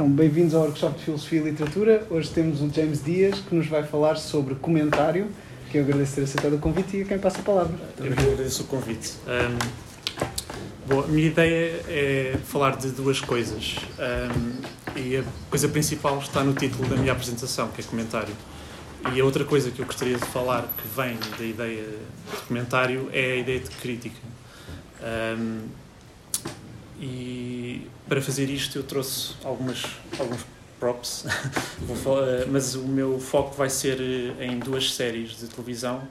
Então, bem-vindos ao Workshop de Filosofia e Literatura. Hoje temos o James Dias que nos vai falar sobre comentário, que eu agradeço ter aceitado o convite e a quem passa a palavra. Eu que agradeço o convite. Um, bom, a minha ideia é falar de duas coisas. Um, e a coisa principal está no título da minha apresentação, que é comentário. E a outra coisa que eu gostaria de falar, que vem da ideia de comentário, é a ideia de crítica. Um, e para fazer isto eu trouxe algumas, alguns props, mas o meu foco vai ser eh, em duas séries de televisão,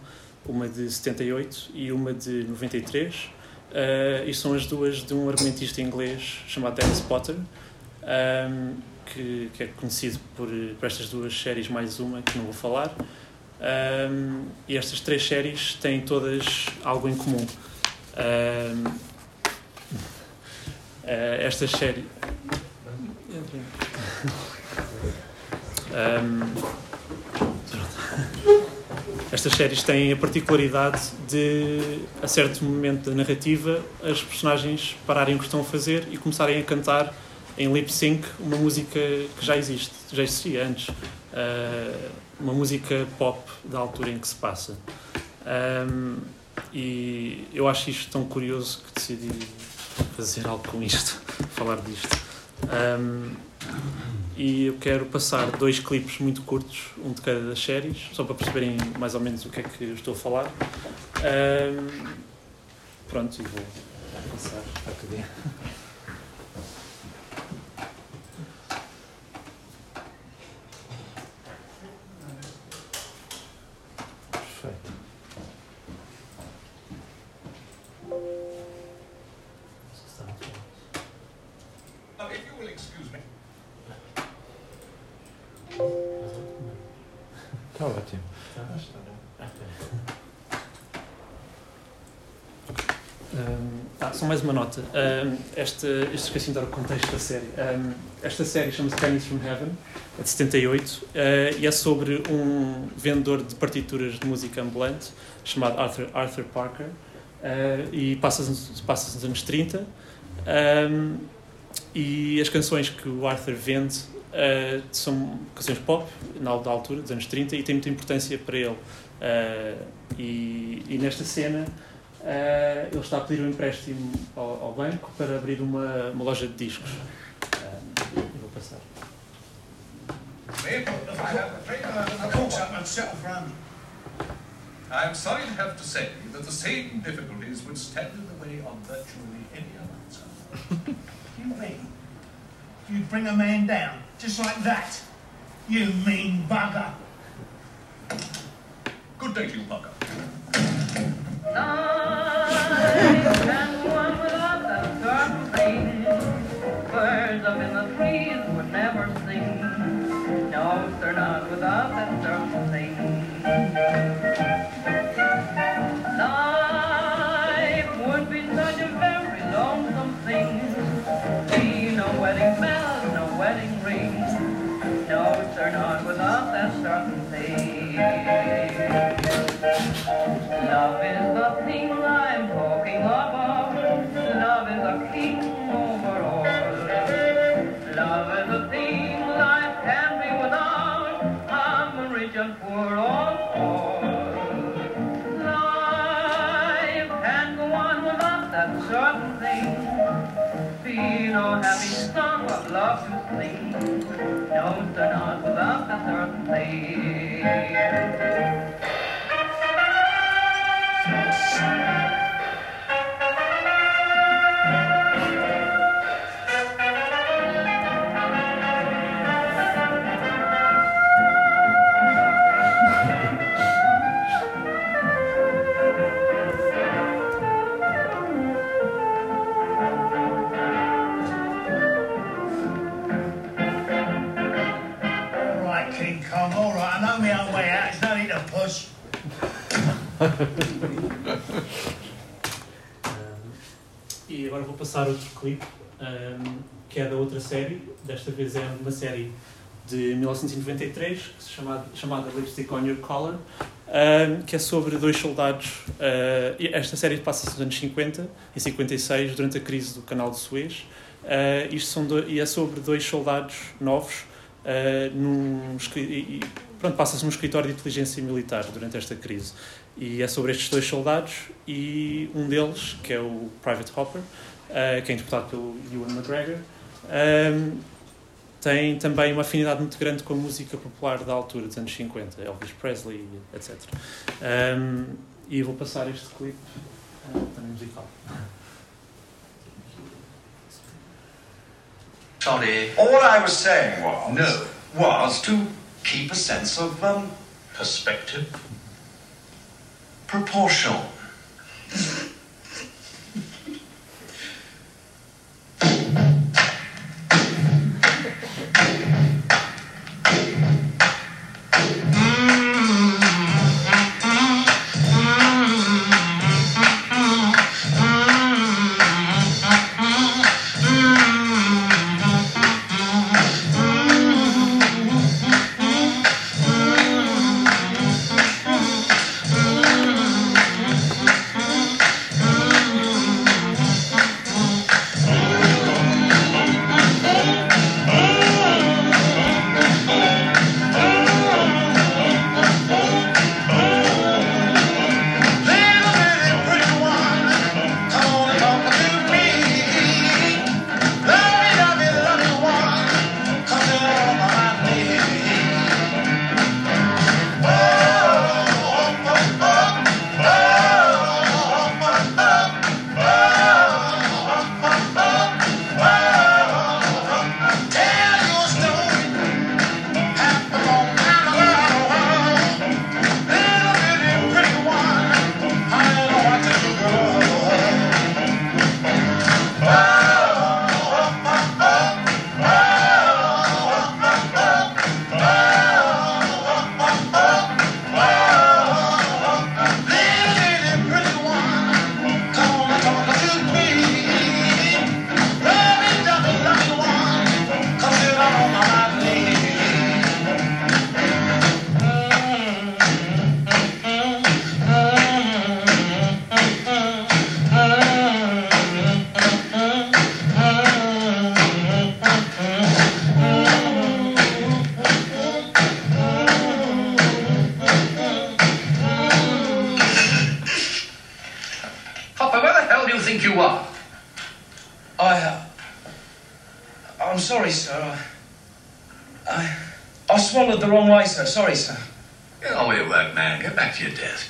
uma de 78 e uma de 93. Uh, eh, e são as duas de um argumentista inglês chamado Dennis Potter, um, ehm, que, que, é conhecido por, por, estas duas séries, mais uma, que não vou falar. Um, ehm, e estas três séries têm todas algo em comum. Um, ehm, estas séries. Um, estas séries têm a particularidade de, a certo momento da narrativa, as personagens pararem o que estão a fazer e começarem a cantar em lip sync uma música que já existe, já existia antes. Uh, uma música pop da altura em que se passa. Um, e eu acho isto tão curioso que decidi fazer algo com isto, falar disto. Um, e eu quero passar dois clipes muito curtos, um de cada das séries, só para perceberem mais ou menos o que é que estou a falar. Um, pronto, e vou passar para a cadeia. só mais uma nota. Um, esta, este esqueci de dar o contexto da série. Um, esta série chama-se Pennies from Heaven, é de 78, uh, e é sobre um vendedor de partituras de música ambulante chamado Arthur, Arthur Parker, uh, e passa-se passa nos anos 30. Um, e as canções que o Arthur vende uh, são canções pop, na altura, dos anos 30, e têm muita importância para ele. E, e nesta cena uh, ele está a pedir um empréstimo ao, ao banco para abrir uma, uma loja de discos. Uh, eu vou passar. I'm sorry to have to say that the same difficulties would stand in the way of virtually any other you bring a man down just like that? You mean bugger. Good day to you, bugger. Birds up in the trees would never sing. No, sir, not without that certain of love to sing. No, sir, not without that e agora vou passar outro clipe, um, que é da outra série. Desta vez é uma série de 1993, chamada, chamada Lipstick on Your Collar, um, que é sobre dois soldados. Uh, esta série passa-se nos anos 50, em 56, durante a crise do Canal de Suez. Uh, isto são do, e é sobre dois soldados novos uh, num, e, pronto, passa-se num escritório de inteligência militar durante esta crise. E é sobre estes dois soldados e um deles, que é o Private Hopper, uh, que é interpretado pelo Ewan McGregor, um, tem também uma afinidade muito grande com a música popular da altura, dos anos 50, Elvis Presley, etc. Um, e vou passar este clipe uh, também musical. Tony, all I was saying was no was to keep a sense of um, perspective, proportion. Sorry, sir. Get on with your work, man. Get back to your desk.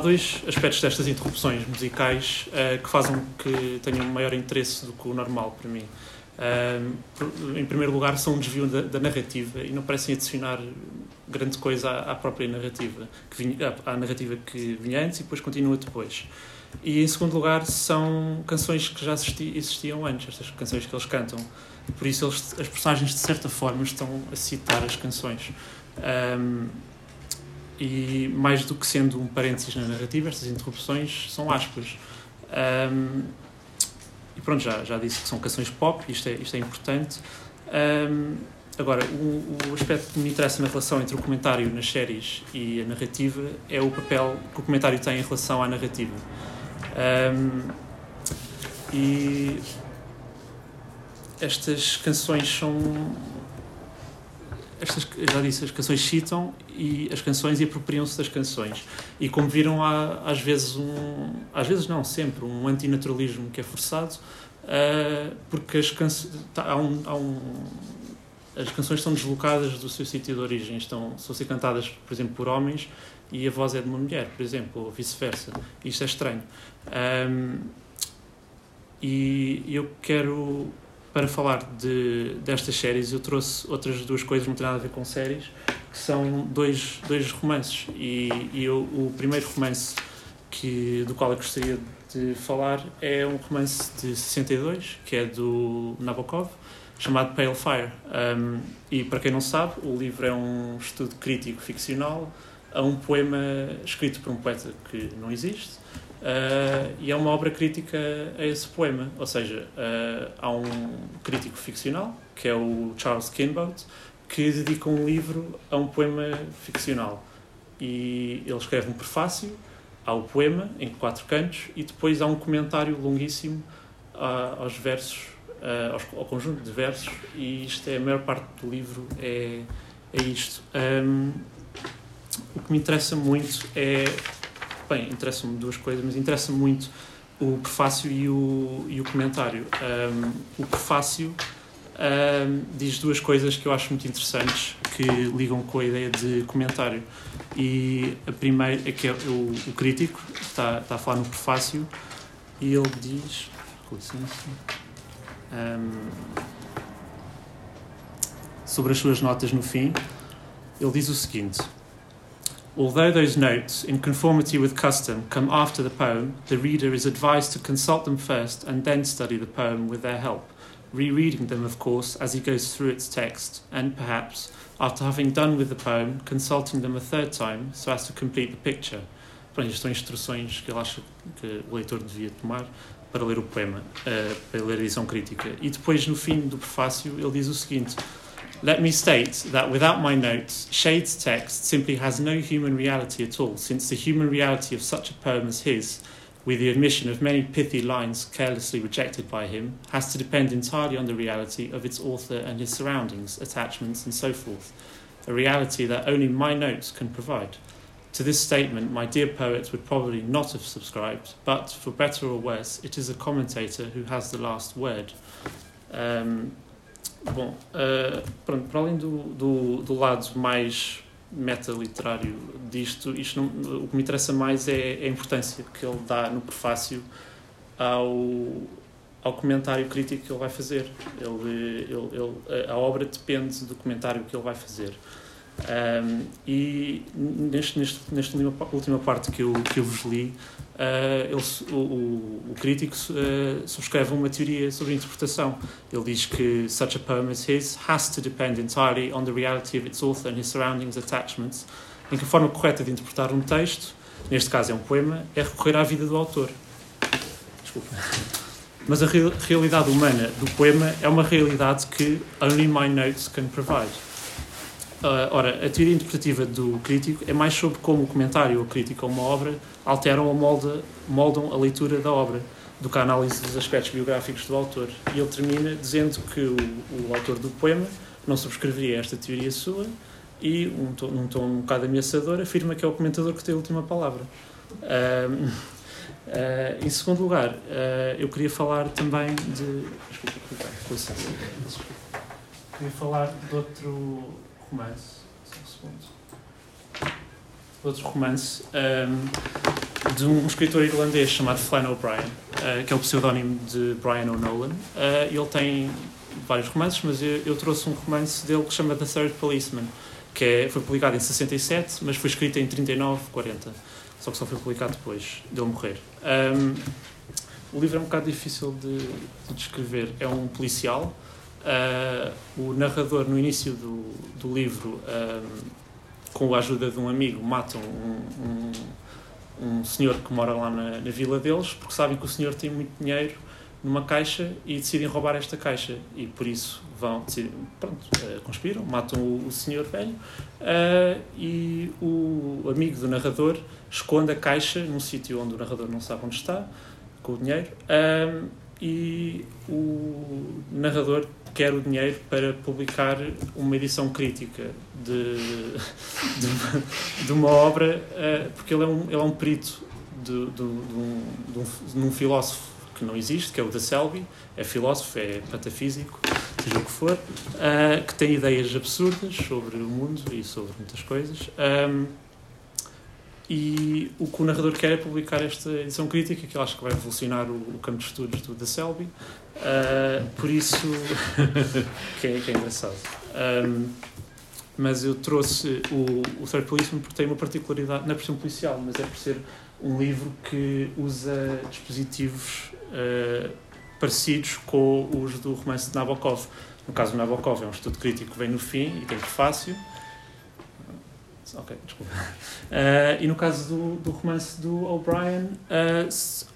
Dois aspectos destas interrupções musicais uh, que fazem que tenham maior interesse do que o normal para mim. Um, em primeiro lugar, são um desvio da, da, narrativa e não parecem adicionar grande coisa à, à própria narrativa, que vinha, à, à, narrativa que vinha antes e depois continua depois. E em segundo lugar, são canções que já existi, existiam antes, estas canções que eles cantam. Por isso, eles, as personagens, de certa forma, estão a citar as canções. Um, e mais do que sendo um parênteses na narrativa, estas interrupções são aspas. Um, e pronto, já, já disse que são canções pop, isto é, isto é importante. Um, agora, o, o aspecto que me interessa na relação entre o comentário nas séries e a narrativa é o papel que o comentário tem em relação à narrativa. Um, e estas canções são estas, já disse, as canções citam e as canções e apropriam-se das canções. E como viram, há às vezes um, às vezes não, sempre, um antinaturalismo que é forçado, uh, porque as canções, tá, há um, há um, as canções estão deslocadas do seu sítio de origem, estão, a ser cantadas, por exemplo, por homens e a voz é de uma mulher, por exemplo, ou vice-versa. Isto é estranho. Um, e eu quero para falar de, destas séries, eu trouxe outras duas coisas não têm nada a ver com séries, que são dois, dois romances. E, e eu, o primeiro romance que, do qual eu gostaria de falar é um romance de 62, que é do Nabokov, chamado Pale Fire. Um, e para quem não sabe, o livro é um estudo crítico ficcional a um poema escrito por um poeta que não existe uh, e é uma obra crítica a esse poema. Ou seja, uh, há um crítico ficcional, que é o Charles Kinbout, que dedica um livro a um poema ficcional. E ele escreve um prefácio ao poema, em quatro cantos, e depois há um comentário longuíssimo uh, aos versos, uh, ao conjunto de versos, e isto é a maior parte do livro, é, é isto. Um, o que me interessa muito é. Bem, interessam-me duas coisas, mas interessa-me muito o prefácio e o, e o comentário. Um, o prefácio um, diz duas coisas que eu acho muito interessantes que ligam com a ideia de comentário. E a primeira é que é o, o crítico está, está a falar no prefácio e ele diz. Com licença. Um, sobre as suas notas no fim, ele diz o seguinte. Although those notes, in conformity with custom, come after the poem, the reader is advised to consult them first and then study the poem with their help, rereading them, of course, as he goes through its text, and perhaps, after having done with the poem, consulting them a third time so as to complete the picture. Pronto, instruções que ele acha que o leitor devia tomar para ler o poema, uh, para ler a edição crítica. E depois, no fim do prefácio, ele diz o seguinte. Let me state that without my notes, Shade's text simply has no human reality at all, since the human reality of such a poem as his, with the omission of many pithy lines carelessly rejected by him, has to depend entirely on the reality of its author and his surroundings, attachments, and so forth, a reality that only my notes can provide. To this statement, my dear poet would probably not have subscribed, but for better or worse, it is a commentator who has the last word. Um, Bom, uh, pronto, para além do, do, do lado mais meta-literário disto, isto não, o que me interessa mais é, é, a importância que ele dá no prefácio ao, ao comentário crítico que ele vai fazer. Ele, ele, ele, a obra depende do comentário que ele vai fazer. Um, e neste, neste, nesta última parte que eu, que eu vos li, uh, ele, o, o, crítico uh, subscreve uma teoria sobre interpretação. Ele diz que such a poem as his has to depend entirely on the reality of its author and his surroundings attachments, em que a forma correta de interpretar um texto, neste caso é um poema, é recorrer à vida do autor. Desculpa. Mas a real, realidade humana do poema é uma realidade que only my notes can provide. Uh, ora, a teoria interpretativa do crítico é mais sobre como o comentário ou a crítica a uma obra alteram ou molda, moldam a leitura da obra, do que a análise dos aspectos biográficos do autor. E ele termina dizendo que o, o autor do poema não subscreveria esta teoria sua e, um tom, num tom um bocado ameaçador, afirma que é o comentador que tem a última palavra. Uh, uh, em segundo lugar, eu queria falar também de. Desculpa, Queria falar de outro romance, outro romance um, de um escritor irlandês chamado Flann O'Brien, uh, que é o pseudónimo de Brian O'Nolan. Uh, ele tem vários romances, mas eu, eu, trouxe um romance dele que chama The Third Policeman, que é, foi publicado em 67, mas foi escrito em 39, 40. Só que só foi publicado depois dele morrer. Um, o livro é um bocado difícil de, de descrever. É um policial Uh, o narrador, no início do, do livro, uh, com a ajuda de um amigo, matam um, um, um senhor que mora lá na, na, vila deles, porque sabem que o senhor tem muito dinheiro numa caixa e decidem roubar esta caixa. E por isso vão, decidem, pronto, uh, conspiram, matam o, o senhor velho e o amigo do narrador esconde a caixa num sítio onde o narrador não sabe onde está, com o dinheiro. e o narrador quer o dinheiro para publicar uma edição crítica de, de, de uma obra, uh, porque ele é um, ele é um perito de, de, um, de, um, filósofo que não existe, que é o da Selby, é filósofo, é metafísico, seja o que for, uh, que tem ideias absurdas sobre o mundo e sobre muitas coisas. E o que o narrador quer é publicar esta edição crítica, que eu acho que vai revolucionar o, o campo de estudos do da Selby. Uh, por isso, que, é, que é engraçado. Um, mas eu trouxe o, o Third Policeman porque tem uma particularidade, não é por ser um policial, mas é por ser um livro que usa dispositivos uh, parecidos com os do romance de Nabokov. No caso do Nabokov, é um estudo crítico que vem no fim e tem prefácio. Ok, desculpa. Uh, e no caso do, do romance do O'Brien, uh,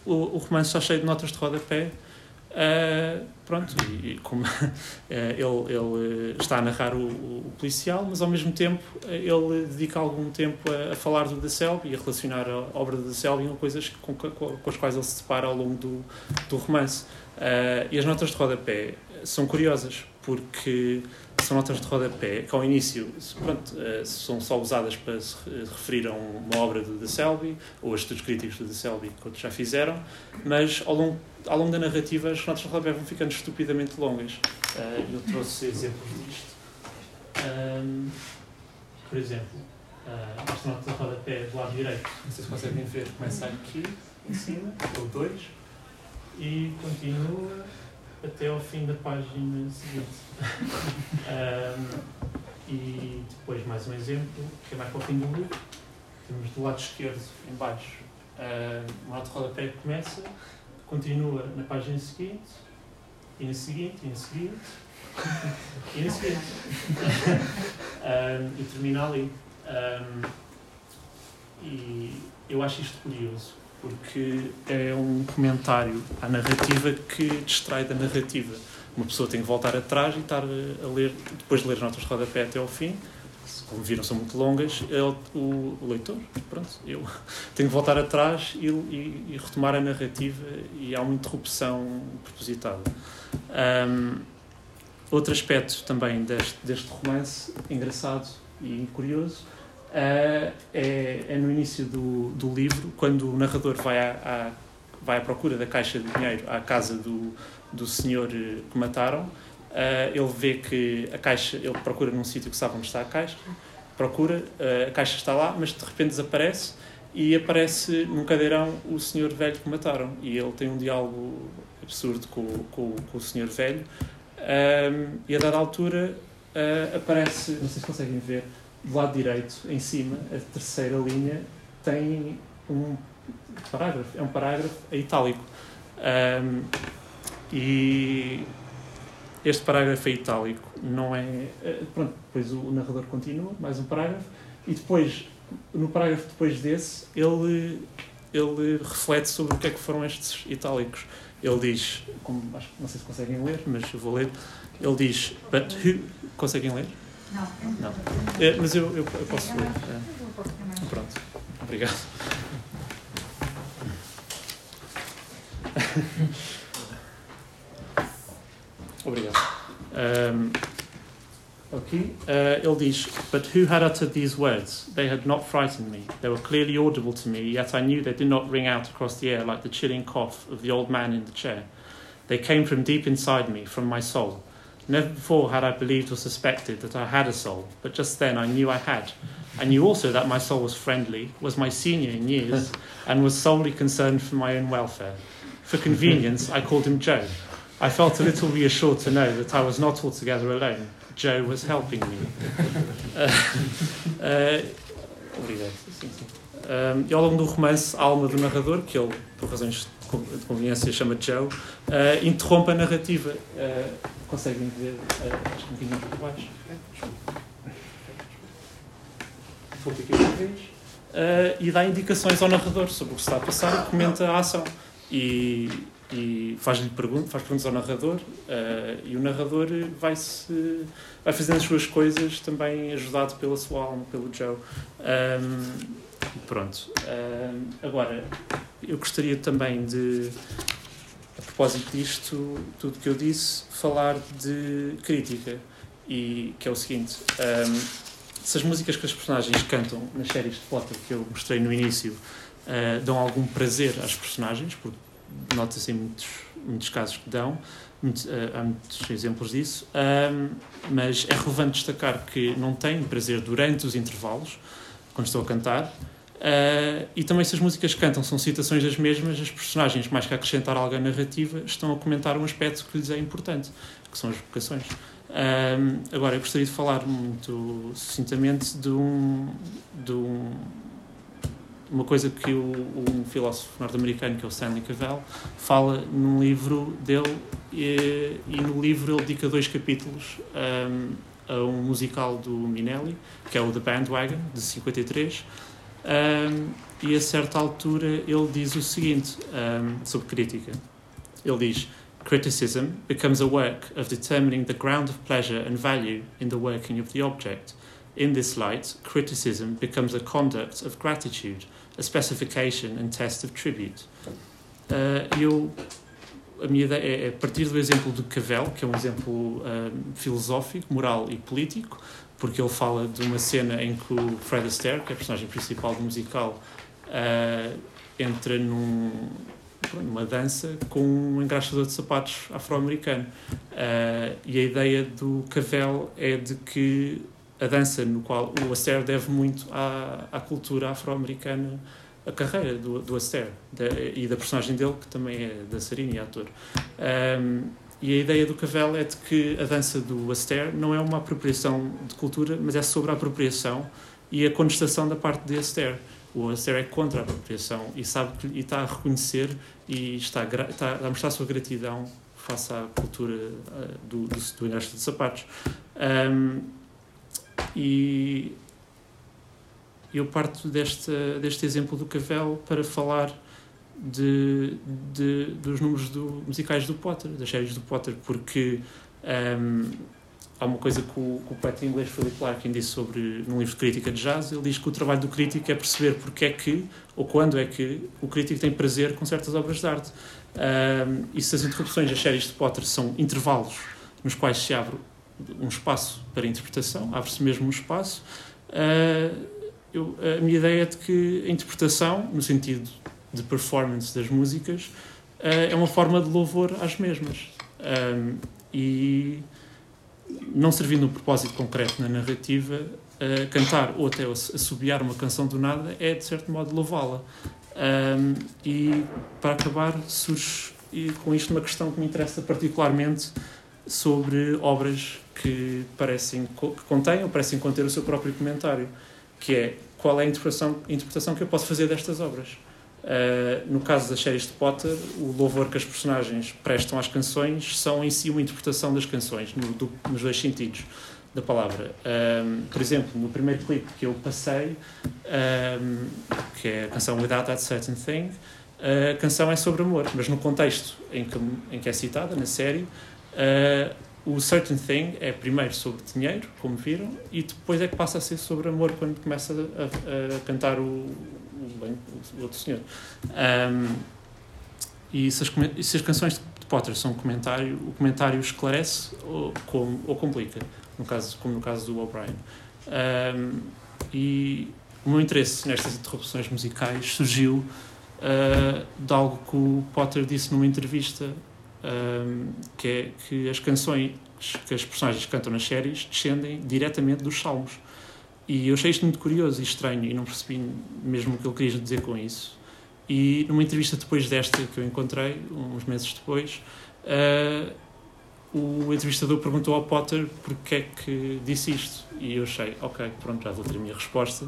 o, o romance está cheio de notas de rodapé. Uh, pronto, e, e como ele, ele está a narrar o, o policial, mas ao mesmo tempo ele dedica algum tempo a, a falar do De Selby e a relacionar a obra do De Selby com coisas com, com, as quais ele se depara ao longo do, do romance. E as notas de rodapé são curiosas, porque são notas de rodapé que ao início pronto, eh, são só usadas para se re- referir a um- uma obra do De Selby ou a estudos críticos do De Selby que outros já fizeram, mas ao longo, ao longo da narrativa as notas de rodapé vão ficando estupidamente longas. Eh, eu trouxe exemplos disto. Ahm, por exemplo, ah, esta nota de rodapé do lado direito, não sei se conseguem ver, começa aqui em cima, ou dois, e continua até ao fim da página seguinte. Ahm, e depois mais um exemplo, que é mais para o fim do livro. Temos do lado esquerdo, em baixo, uma nota de rodapé que começa, continua na página seguinte, e na seguinte, e na seguinte, e na seguinte. Ahm, e termina ali. Ahm, e eu acho isto curioso, porque é um comentário à narrativa que distrai da narrativa. Uma pessoa tem que voltar atrás e estar a ler, depois de ler as notas de rodapé até ao fim, como viram são muito longas, é o, o- leitor, pronto, eu tenho que voltar atrás e, e- e retomar a narrativa e há uma interrupção propositada. Ahm, outro aspecto também deste, deste romance, engraçado e curioso, é, é no início do, do livro, quando o narrador vai à, à- vai à procura da caixa de dinheiro à casa do, do senhor eh, que mataram. ah, ele vê que a caixa, ele procura num sítio que sabe onde está a caixa, procura, ah, a caixa está lá, mas de repente desaparece e aparece num cadeirão o senhor velho que mataram. E ele tem um diálogo absurdo com, com, com o senhor velho. Ahm, e a dada altura ah, aparece, não sei se conseguem ver, do lado direito, em cima, a terceira linha, tem um parágrafo, é um parágrafo em itálico. Ahm, e este parágrafo em itálico não é. eh, Pronto, depois o narrador continua, mais um parágrafo, e depois, no parágrafo depois desse, ele, ele reflete sobre o que é que foram estes itálicos. Ele diz, como, acho, não sei se conseguem ler, mas eu vou ler. Ele diz, but who. Conseguem ler? Não. Não. É, mas eu, eu, eu posso ler. É. Pronto, obrigado. Obrigado. Um, aqui, uh, ele diz: But who had uttered these words? They had not frightened me. They were clearly audible to me, yet I knew they did not ring out across the air like the chilling cough of the old man in the chair. They came from deep inside me, from my soul. Never before had I believed or suspected that I had a soul, but just then I knew I had. I knew also that my soul was friendly, was my senior in years, and was solely concerned for my own welfare. For convenience, I called him Joe. I felt a little reassured to know that I was not altogether alone. Joe was helping me. Uh, uh, obrigado. Sim, sim. Um, e ao longo do romance, a alma do narrador, que ele, por razões de con- de conveniência, chama Joe, uh, interrompe a narrativa. Uh, conseguem outra vez. Uh, e dá indicações ao narrador sobre o que está a passar comenta a ação. E, e faz-lhe perguntas, faz perguntas ao narrador uh, e o narrador vai, -se, vai fazendo as suas coisas também ajudado pela sua alma, pelo Joe. Um, pronto. Um, agora, eu gostaria também de, a propósito disto, tudo que eu disse, falar de crítica. E que é o seguinte: um, se as músicas que as personagens cantam nas séries de Potter que eu mostrei no início uh, dão algum prazer às personagens, porque nota-se em muitos, muitos casos que dão, muito, uh, há muitos exemplos disso, um, mas é relevante destacar que não têm prazer durante os intervalos, quando estou a cantar, uh, e também se as músicas que cantam são citações das mesmas, as personagens, mais que acrescentar algo à narrativa, estão a comentar um aspecto que lhes é importante, que são as vocações. Um, agora, eu gostaria de falar muito sucintamente de um, de um, uma coisa que o, um filósofo norte-americano, que é o Stanley Cavell, fala num livro dele, e, e no livro ele dedica dois capítulos um, a um musical do Minelli, que é o The Bandwagon, de 53, um, e a certa altura ele diz o seguinte um, sobre crítica. Ele diz: Criticism becomes a work of determining the ground of pleasure and value in the working of the object. In this light, criticism becomes a conduct of gratitude, a specification and test of tribute. Uh, eu, a minha ideia é, é partir do exemplo de Cavell, que é um exemplo uh, filosófico, moral e político, porque ele fala de uma cena em que o Fred Astaire, que é a personagem principal do musical, uh, entra num, numa dança com um engraxador de sapatos afro-americano. Uh, e a ideia do Cavell é de que a dança no qual o Astaire deve muito à, à cultura afro-americana a carreira do, do Astaire da, e da personagem dele, que também é dançarino e ator. Um, e a ideia do Cavell é de que a dança do Astaire não é uma apropriação de cultura, mas é sobre a apropriação e a contestação da parte de Astaire. O Astaire é contra a apropriação e sabe que, e está a reconhecer e está está a mostrar a sua gratidão face à cultura uh, do, do, do de sapatos. Um, e eu parto deste, deste exemplo do Cavell para falar de, de, dos números do, musicais do Potter, das séries do Potter, porque um, há uma coisa que o, que o poeta inglês Philip Larkin disse sobre num livro de crítica de jazz, ele diz que o trabalho do crítico é perceber porque é que, ou quando é que, o crítico tem prazer com certas obras de arte. Um, e se as interrupções das séries de Potter são intervalos nos quais se abre um espaço para interpretação, abre-se mesmo um espaço. Uh, eu, a minha ideia é de que a interpretação, no sentido de performance das músicas, uh, é uma forma de louvor às mesmas. Um, e não servindo um propósito concreto na narrativa, uh, cantar ou até assobiar uma canção do nada é, de certo modo, louvá-la. Um, e, para acabar, surge com isto uma questão que me interessa particularmente sobre obras que parecem que contêm ou parecem conter o seu próprio comentário, que é qual é a interpretação, a interpretação que eu posso fazer destas obras. Uh, no caso das séries de Potter, o louvor que as personagens prestam às canções são em si uma interpretação das canções, no, do, nos dois sentidos da palavra. Um, por exemplo, no primeiro clipe que eu passei, um, que é a canção Without That Certain Thing, a canção é sobre amor, mas no contexto em que, em que é citada, na série, uh, o Certain Thing é primeiro sobre dinheiro, como viram, e depois é que passa a ser sobre amor quando começa a, a cantar o, o, bem, o, outro senhor. Um, e se as, se as, canções de Potter são um comentário, o comentário esclarece ou, ou complica, no caso, como no caso do O'Brien. Um, e o meu interesse nestas interrupções musicais surgiu uh, de algo que o Potter disse numa entrevista um, que é que as canções que as personagens cantam nas séries descendem diretamente dos salmos. E eu achei isto muito curioso e estranho e não percebi mesmo o que ele queria dizer com isso. E numa entrevista depois desta que eu encontrei, uns meses depois, uh, o entrevistador perguntou ao Potter porque é que disse isto. E eu achei, ok, pronto, já vou ter a minha resposta.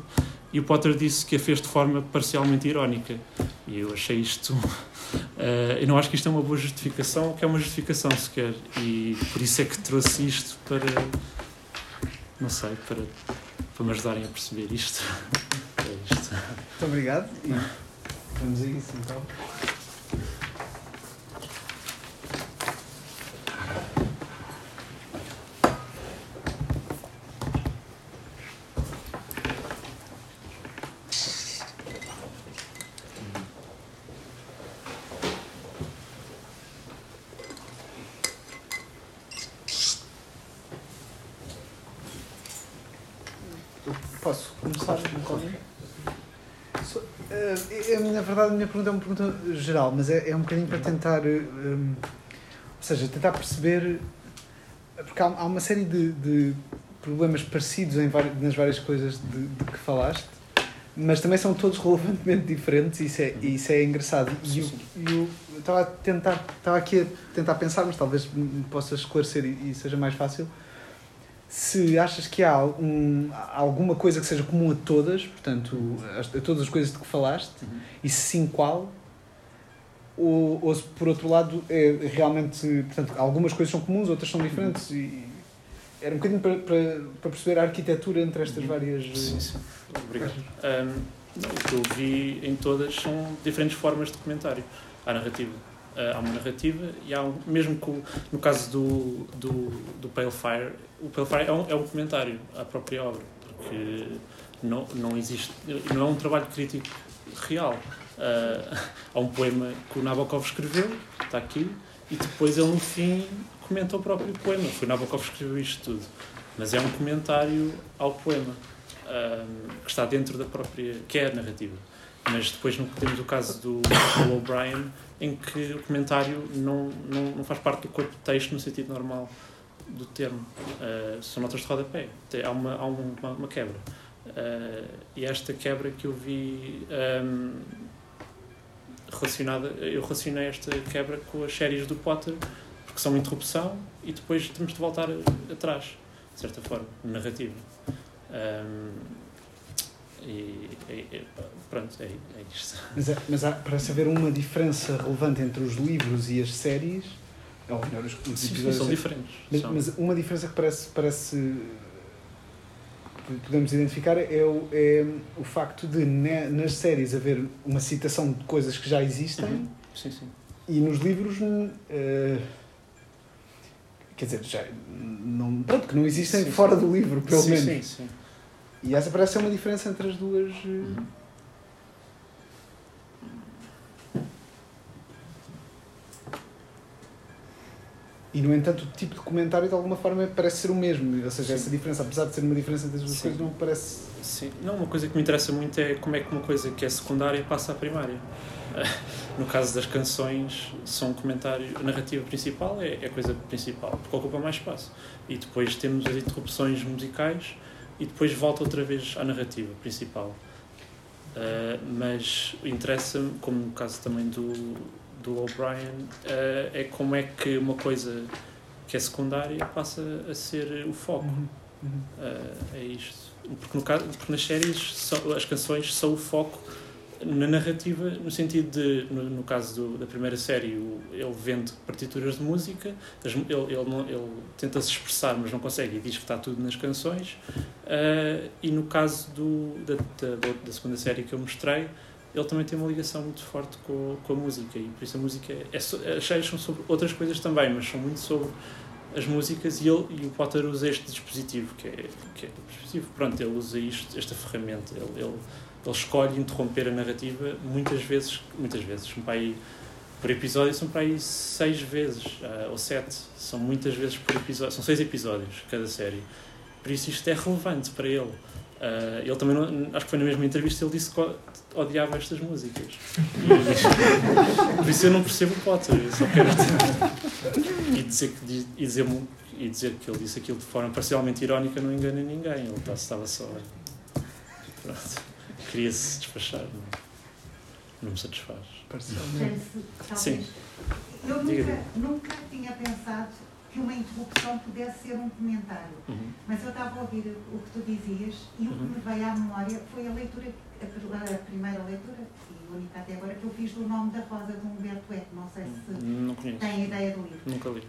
E o Potter disse que a fez de forma parcialmente irónica. E eu achei isto Uh, eu não acho que isto é uma boa justificação, que é uma justificação sequer. E por isso é que trouxe isto para. Não sei, para, para me ajudarem a perceber isto. É isto. Muito obrigado e vamos a isso então. Verdade, a minha pergunta é uma pergunta geral, mas é, é um bocadinho para tentar. Um, ou seja, tentar perceber. Porque há, há uma série de, de problemas parecidos em várias, nas várias coisas de, de, que falaste, mas também são todos relevantemente diferentes e isso é, e isso é engraçado. E eu, eu estava a tentar. Estava aqui a tentar pensar, mas talvez me possa esclarecer e, e seja mais fácil. Se achas que há um, alguma coisa que seja comum a todas, portanto, a, todas as coisas de que falaste, Uhum. e se sim, qual? Ou, ou se por outro lado é realmente, portanto, algumas coisas são comuns, outras são diferentes e era um bocadinho para, para, para perceber a arquitetura entre estas várias. eh, Sim, sim. Obrigado. Ahm, não, o que eu vi em todas são diferentes formas de comentário. Há narrativa. Ah, há uma narrativa e há um, mesmo o- no caso do, do, do Pale Fire, o Pale Fire é um, é um comentário à própria obra, porque não, não existe, não é um trabalho crítico real. Ah, há um poema que o Nabokov escreveu, está aqui, e depois ele no fim comenta o próprio poema. Foi Nabokov que escreveu isto tudo. Mas é um comentário ao poema ahm, que está dentro da própria. que é a narrativa. Mas depois não temos o caso do, do O'Brien, em que o comentário não, não, não faz parte do corpo de texto no sentido normal do termo. Ah, são notas de rodapé. Há uma, há um- uma, uma quebra. Ah, e esta quebra que eu vi ahm, relacionada, eu relacionei esta quebra com as séries do Potter, porque são uma interrupção e depois temos de voltar atrás, de certa forma, narrativa. Ahm, e, e- pronto, é, é isto. Mas, há- mas há, parece haver uma diferença relevante entre os livros e as séries, ou melhor, os, os Sim, episódios. são diferentes. Mas, São- mas uma diferença que parece, parece que podemos identificar é o, é o facto de ne- nas séries haver uma citação de coisas que já existem Uhum. Sim, sim. e nos livros eh, quer dizer, já não, pronto, que não existem Sim, fora do livro, pelo sim, menos. E essa parece ser uma diferença entre as duas. eh, Uhum. E, no entanto, o tipo de comentário, de alguma forma, parece ser o mesmo. Ou seja, Sim. essa diferença, apesar de ser uma diferença entre as duas Sim. coisas, não parece. Sim. Não, uma coisa que me interessa muito é como é que uma coisa que é secundária passa à primária. No caso das canções, são um comentário. A narrativa principal é, é a coisa principal, porque ocupa mais espaço. E depois temos as interrupções musicais e depois volta outra vez à narrativa principal. Uh, mas interessa-me, como no caso também do, do O'Brien, uh, é como é que uma coisa que é secundária passa a ser o foco. Uhum. Uhum. Uh, é isto. Porque, no caso, porque nas séries são- as canções são o foco na narrativa, no sentido de, no, no caso do- da primeira série, o- ele vende partituras de música, as ele, ele, não- ele tenta se expressar, mas não consegue e diz que está tudo nas canções. Uh, e no caso do, da, da, da segunda série que eu mostrei, ele também tem uma ligação muito forte com, com a música, e por isso a música é, é as séries são sobre outras coisas também, mas são muito sobre as músicas e, ele, e o Potter usa este dispositivo, que é, que é dispositivo, pronto, ele usa isto, esta ferramenta, ele, ele, ele escolhe interromper a narrativa muitas vezes, muitas vezes, são para por episódio são para aí seis vezes, ah, ou sete, são muitas vezes por episódio, são seis episódios cada série, por isso isto é relevante para ele. Ah, ele também, não- acho que foi na mesma entrevista, ele disse que odiava estas músicas. Por isso eu não percebo o Potter, eu só quero e dizer que e dizer e dizer que ele disse aquilo de forma parcialmente irónica não engana ninguém ele estava só pronto queria se despachar não, não me satisfaz Parcialmente. Sim. Eu nunca, nunca tinha pensado que uma interrupção pudesse ser um comentário. Uhum. Mas eu estava a ouvir o que tu dizias e o que Uhum. me veio à memória foi a leitura, a, pr- a primeira leitura, e a única até agora, que eu fiz do Nome da Rosa de Humberto Eco. Não sei se não conheço têm ideia do livro. nunca li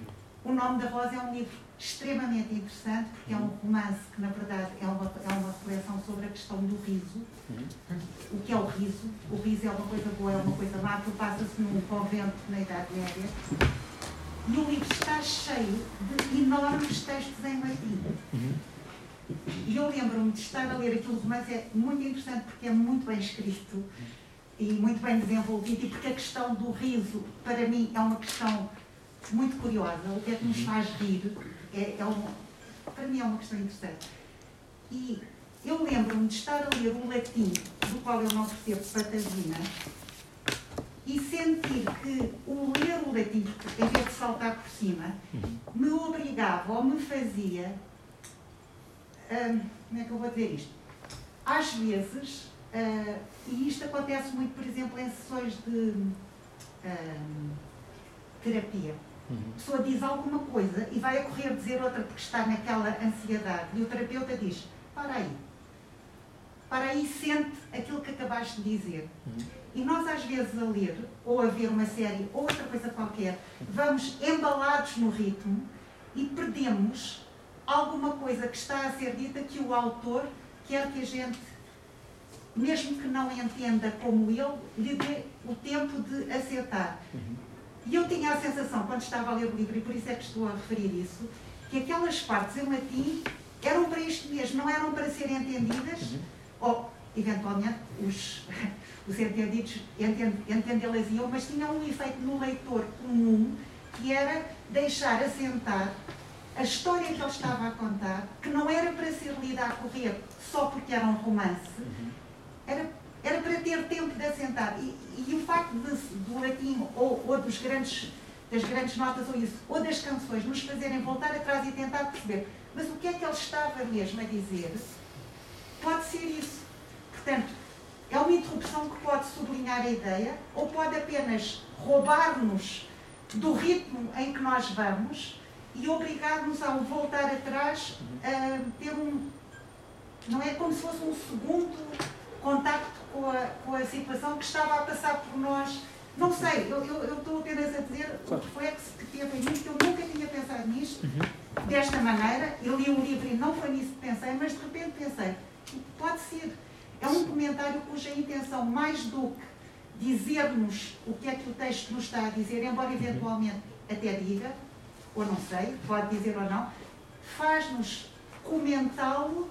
O Nome da Rosa é um livro extremamente interessante, porque é um romance que, na verdade, é uma, é uma reflexão sobre a questão do riso. Uhum. O que é o riso? O riso é uma coisa boa, é uma coisa má, porque passa-se num convento na Idade Média. E o livro está cheio de enormes textos em latim. E eu lembro-me de estar a ler aquele romance, é muito interessante porque é muito bem escrito e muito bem desenvolvido, e porque a questão do riso, para mim, é uma questão muito curiosa. O que é que nos faz rir? É, é para mim é uma questão interessante. E eu lembro-me de estar a ler um latim do qual eu não percebo patagina e sentir que o ler o latim, em vez de saltar por cima, me obrigava ou me fazia. hum, como é que eu vou dizer isto? Às vezes, ah, e isto acontece muito, por exemplo, em sessões de hum, terapia. A pessoa diz alguma coisa e vai a correr dizer outra porque está naquela ansiedade. E o terapeuta diz: para aí. Para aí, sente aquilo que acabaste de dizer. E nós, às vezes, a ler, ou a ver uma série, ou outra coisa qualquer, vamos embalados no ritmo e perdemos alguma coisa que está a ser dita que o autor quer que a gente, mesmo que não entenda como ele, lhe dê o tempo de aceitar. E eu tinha a sensação, quando estava a ler o livro, e por isso é que estou a referir isso, que aquelas partes em latim eram para isto mesmo, não eram para serem entendidas, ou, eventualmente, os, os entendidos entend- entendê-las iam, mas tinham um efeito no leitor comum, que era deixar assentar a história que ele estava a contar, que não era para ser lida a correr só porque era um romance, era, era para ter tempo de assentar. E, e o facto de, do latim ou, ou dos grandes, das grandes notas ou isso, ou das canções, nos fazerem voltar atrás e tentar perceber, mas o que é que ele estava mesmo a dizer, pode ser isso. Portanto, é uma interrupção que pode sublinhar a ideia ou pode apenas roubar-nos do ritmo em que nós vamos e obrigar-nos ao voltar atrás a ter um. Não é como se fosse um segundo contacto com a, com a situação que estava a passar por nós. Não sei, eu, eu, eu estou apenas a dizer o reflexo que teve em mim, que eu nunca tinha pensado nisto desta maneira. Eu li um livro e não foi nisso que pensei, mas de repente pensei, pode ser. É um comentário cuja intenção, mais do que dizer-nos o que é que o texto nos está a dizer, embora eventualmente até diga, ou não sei, pode dizer ou não, faz-nos comentá-lo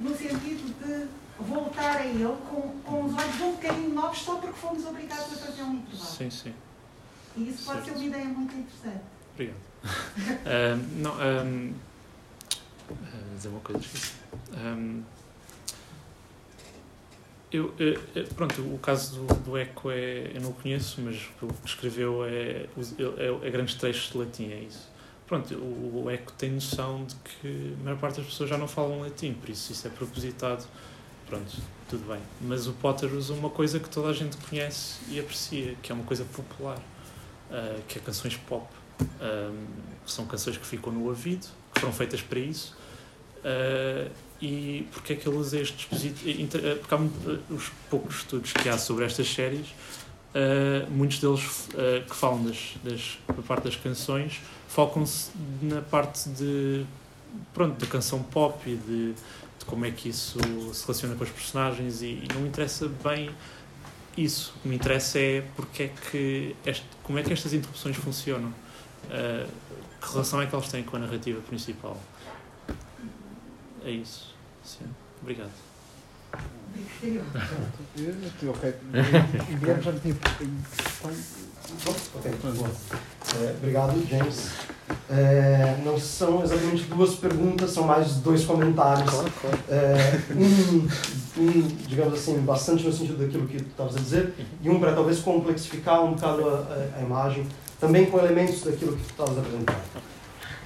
no sentido de voltar a ele com, com os olhos um bocadinho novos só porque fomos obrigados a fazer um intervalo. Sim, sim. E isso pode ser uma ideia muito interessante. Obrigado. Ahm, não, ah, dizer uma coisa, esqueci. Ahm, eu, eh, eh, pronto, o caso do, do Eco é, eu não o conheço, mas o que escreveu é, é, é grandes trechos de latim, é isso. Pronto, o, o Eco tem noção de que a maior parte das pessoas já não falam latim, por isso isso é propositado. Pronto, tudo bem. Mas o Potter usa uma coisa que toda a gente conhece e aprecia, que é uma coisa popular, ah, que é canções pop. Um, são canções que ficam no ouvido, que foram feitas para isso. Uh, e porque é que ele usa este dispositivo? Inter- uh, Porque há muito- uh, os poucos estudos que há sobre estas séries, uh, muitos deles uh, que falam das, das, da parte das canções, focam-se na parte de, pronto, da canção pop e de, de como é que isso se relaciona com os personagens e, e não me interessa bem isso. O que me interessa é porque é que este, como é que estas interrupções funcionam. Uh, que relação é que elas têm com a narrativa principal? É isso. Sim. Obrigado. É, obrigado, James. É, não são exatamente duas perguntas, são mais dois comentários. É, um, um, digamos assim, bastante no sentido daquilo que tu estavas a dizer, e um para talvez complexificar um bocado a, a- a imagem, também com elementos daquilo que tu estavas apresentando.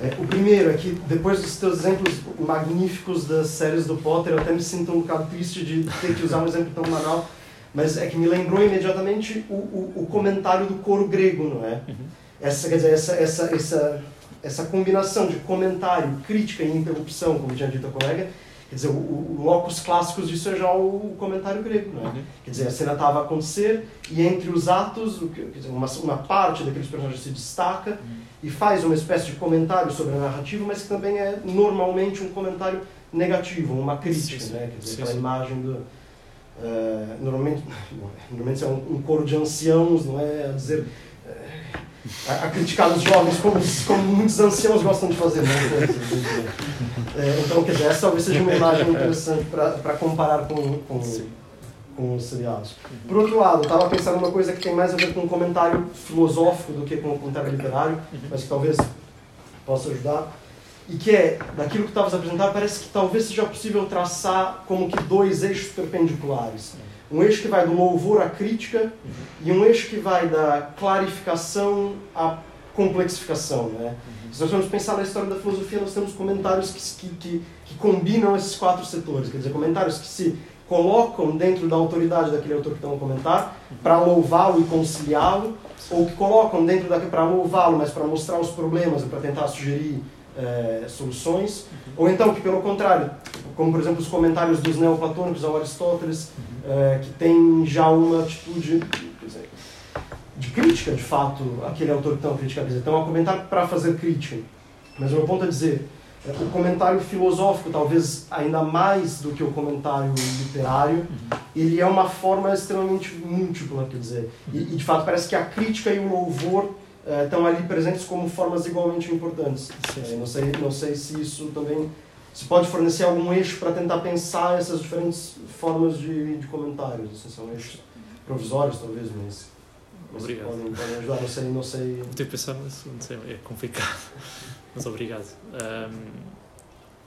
É, o primeiro é que, depois dos teus exemplos magníficos das séries do Potter, eu até me sinto um bocado triste de ter que usar um exemplo tão banal, mas é que me lembrou imediatamente o, o, o comentário do coro grego, não é? Essa, quer dizer, essa, essa, essa, essa combinação de comentário, crítica e interrupção, como tinha dito a colega, quer dizer, o, o, locus clássicos disso é já o, o comentário grego, não é? Quer dizer, a cena estava a acontecer e entre os atos, o que- quer dizer, uma, uma parte daqueles personagens se destaca e faz uma espécie de comentário sobre a narrativa, mas que também é normalmente um comentário negativo, uma crítica, Sim, sim. né? Quer dizer, Sim, aquela imagem do... eh, normalmente, normalmente é um, um coro de anciãos, não é? A dizer... a, a criticar os jovens como, como muitos anciãos gostam de fazer, não é? Então, quer dizer, essa talvez seja uma imagem interessante para comparar com, com, com os seriados. Por outro lado, estava pensando numa coisa que tem mais a ver com um comentário filosófico do que com um comentário literário, mas que talvez possa ajudar. E que é, daquilo que estavas a apresentar, parece que talvez seja possível traçar como que dois eixos perpendiculares. Um eixo que vai do louvor à crítica e um eixo que vai da clarificação à complexificação. Né? Se nós vamos pensar na história da filosofia, nós temos comentários que, que, que, que combinam esses quatro setores. Quer dizer, comentários que se colocam dentro da autoridade daquele autor que estão a comentar para louvá-lo e conciliá-lo, ou que colocam dentro daquele para louvá-lo, mas para mostrar os problemas e para tentar sugerir eh, soluções, ou então que pelo contrário, como por exemplo os comentários dos neoplatônicos ao Aristóteles, eh, que tem já uma atitude dizer, de crítica, de fato, aquele autor que estão a criticar. Quer dizer, estão a comentar para fazer crítica. Mas o meu ponto é dizer, eh, o comentário filosófico, talvez ainda mais do que o comentário literário, ele é uma forma extremamente múltipla, quer dizer. E, e, de fato parece que a crítica e o louvor eh, estão ali presentes como formas igualmente importantes. Eh, não sei, não sei se isso também se pode fornecer algum eixo para tentar pensar essas diferentes formas de, de comentários. Assim, são eixos provisórios, talvez, mas, mas Obrigado. podem, podem ajudar. Não sei, não sei. Vou ter que pensar nisso, não sei, é complicado. Mas obrigado. Ahm,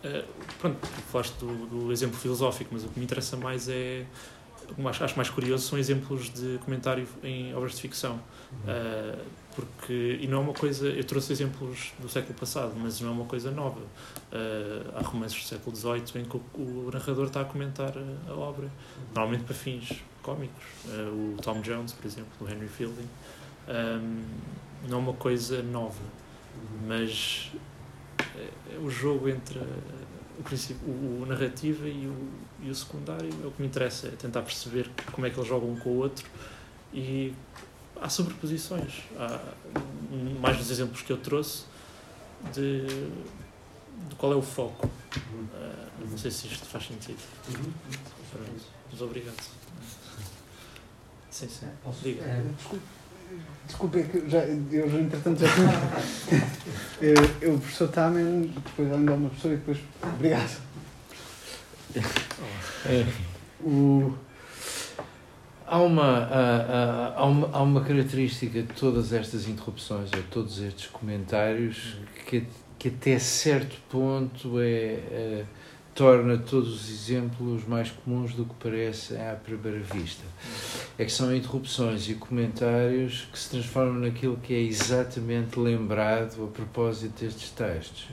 ah, pronto, falaste do, do exemplo filosófico, mas o que me interessa mais é. O que mais- acho mais curioso são exemplos de comentário em obras de ficção. Ah, porque, e não é uma coisa. Eu trouxe exemplos do século passado, mas não é uma coisa nova. Ah, há romances do século XVIII em que o, o narrador está a comentar a, a obra, normalmente para fins cómicos. Ah, o Tom Jones, por exemplo, o Henry Fielding. Ahm, não é uma coisa nova, mas é, o jogo entre a- o, princípio, o, o narrativa e o, e o secundário é o que me interessa, é tentar perceber como é que eles jogam um com o outro e há sobreposições. Há, mais nos exemplos que eu trouxe de, de qual é o foco. Ah, não sei se isto faz sentido. Mas obrigado. Sim, sim. Diga. Desculpe, desculpe, é que já, eu já, entretanto já tinha. eu, eu, o professor Tamen, depois ainda uma pessoa e depois. Obrigado. O- há, uma, há, há- há uma, há uma característica de todas estas interrupções, ou todos estes comentários, que, que até certo ponto é, é, torna todos os exemplos mais comuns do que parecem à primeira vista. É que são interrupções e comentários que se transformam naquilo que é exatamente lembrado a propósito destes textos.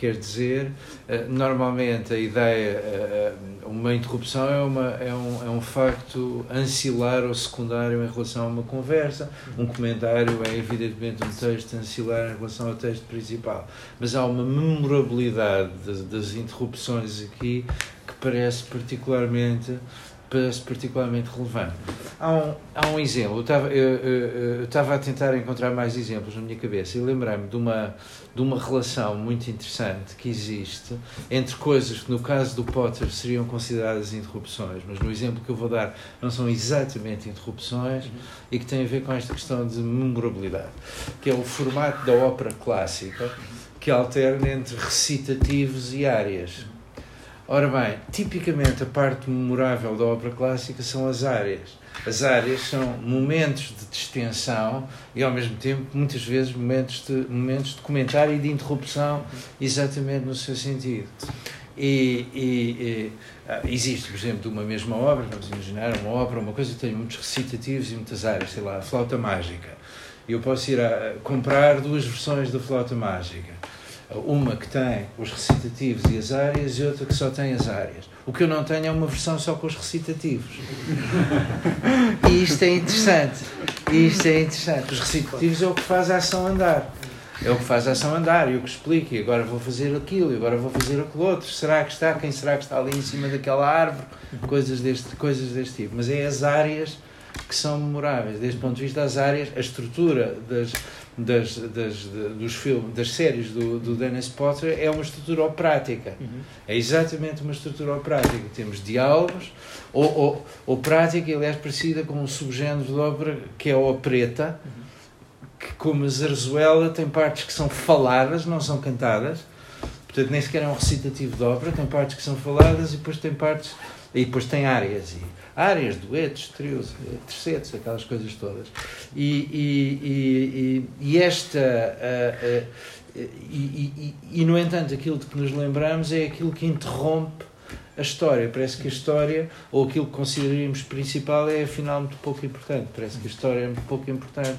Quer dizer, eh, normalmente a ideia, eh, eh, uma interrupção é, uma, é, um, é um facto ancilar ou secundário em relação a uma conversa, um comentário é evidentemente um texto ancilar em relação ao texto principal. Mas há uma memorabilidade das, das interrupções aqui que parece particularmente parece particularmente relevante. Há um, há um exemplo, eu estava, eu, eu- eu estava a tentar encontrar mais exemplos na minha cabeça e lembrei-me de uma, de uma relação muito interessante que existe entre coisas que, no caso do Potter, seriam consideradas interrupções, mas no exemplo que eu vou dar não são exatamente interrupções e que tem a ver com esta questão de memorabilidade, que é o formato da ópera clássica que alterna entre recitativos e áreas. Ora bem, tipicamente a parte memorável da ópera clássica são as áreas. As áreas são momentos de distensão e ao mesmo tempo muitas vezes momentos de, momentos de comentário e de interrupção exatamente no seu sentido. E, e- e, ah, existe, por exemplo, de uma mesma obra, vamos imaginar uma ópera, uma coisa que tem muitos recitativos e muitas áreas, sei lá, a flauta mágica. Eu posso ir a comprar duas versões da flauta mágica. Uma que tem os recitativos e as áreas e outra que só tem as áreas. O que eu não tenho é uma versão só com os recitativos. E isto é interessante. E isto é interessante. Os recitativos é o que faz a ação andar. É o que faz a ação andar e o que explica. E agora vou fazer aquilo, e agora vou fazer aquilo outro. Será que está? Quem será que está ali em cima daquela árvore? Coisas deste, coisas deste tipo. Mas é as áreas que são memoráveis. Desde o ponto de vista das áreas, a estrutura das, das, das, dos filmes, das séries do, do Dennis Potter é uma estrutura operática. É exatamente uma estrutura operática. Temos diálogos, ou, ou, ou prática, aliás, parecida com um subgénero de ópera que é a opereta, que, como a zarzuela, tem partes que são faladas, não são cantadas. Portanto, nem sequer é um recitativo de ópera, tem partes que são faladas e depois tem partes. E depois tem áreas. E áreas, duetos, trios, tercetos, aquelas coisas todas. E, e, e, e, esta. e, e, e, no entanto, aquilo de que nos lembramos é aquilo que interrompe a história. Parece que a história, ou aquilo que consideraríamos principal, é afinal muito pouco importante. Parece que a história é muito pouco importante.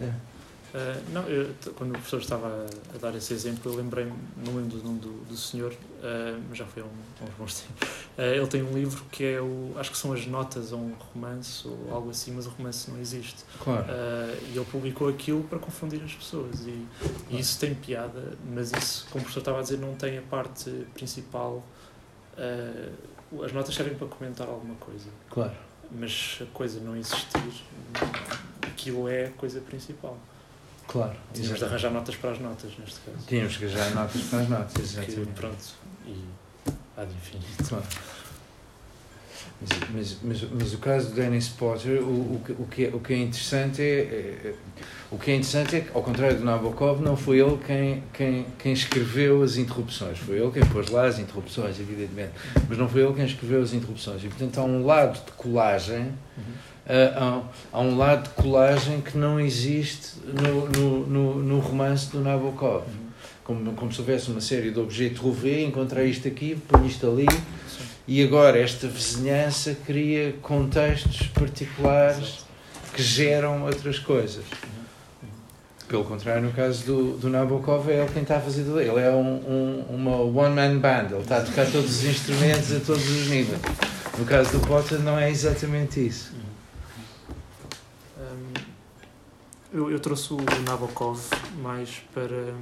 É. Uh, não, eu, quando o professor estava a, dar esse exemplo, eu lembrei-me, não lembro do nome do, do senhor, uh, mas já foi há um, uns bons tempos. Uh, ele tem um livro que é o. Acho que são as notas a um romance ou algo assim, mas o romance não existe. Claro. E ele publicou aquilo para confundir as pessoas. E, e isso tem piada, mas isso, como o professor estava a dizer, não tem a parte principal. As notas servem para comentar alguma coisa, Claro. mas a coisa não existir, aquilo é a coisa principal. Claro. Tínhamos de arranjar notas para as notas, neste caso. Tínhamos que já notas para as notas, Que, exatamente. pronto, e há de infinito. Claro. Mas, mas, mas, mas o caso do Dennis Potter, o, o, que- o, que, é, o que é interessante é, é- o que é interessante é que, ao contrário do Nabokov, não foi ele quem, quem, quem escreveu as interrupções. Foi ele quem pôs lá as interrupções, evidentemente. Mas não foi ele quem escreveu as interrupções. E, portanto, há um lado de colagem ah, há, há um lado de colagem que não existe no, no, no, no romance do Nabokov. Como, como se houvesse uma série de objetos Rouvet, encontrei isto aqui, ponho isto ali, e agora esta vizinhança cria contextos particulares que geram outras coisas. Pelo contrário, no caso do, do Nabokov, é ele quem está a fazer tudo. Ele é um, um, uma one-man band, ele está a tocar todos os instrumentos a todos os níveis. No caso do Potter, não é exatamente isso. Hum, eu, eu trouxe o Nabokov mais para.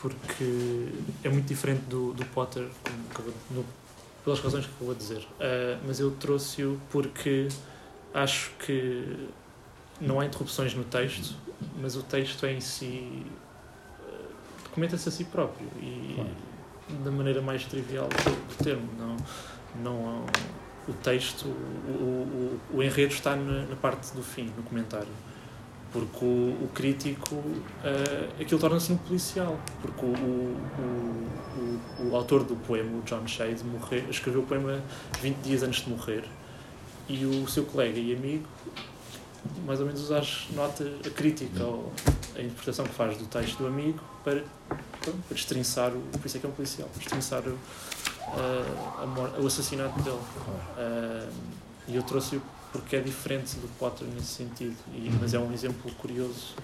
porque é muito diferente do, do Potter, como no- pelas razões que acabou de dizer. Ah, mas eu trouxe-o porque acho que não há interrupções no texto, mas o texto em si ah, documenta-se a si próprio e da maneira mais trivial do, do termo. Não, não há o texto, o, o, o, enredo está na, na parte do fim, no comentário. Porque o, o crítico, uh, aquilo torna-se no policial. Porque o, autor do poema, o John Shade, morreu, escreveu o poema 20 dias antes de morrer. E o seu colega e amigo, mais ou menos, usa as notas, a crítica, ou a interpretação que faz do texto do amigo para, para destrinçar, o, por isso é que é um policial, destrinçar o, a mor- o assassinato dele. Uh, e eu trouxe-o porque é diferente do Potter nesse sentido, e, mas é um exemplo curioso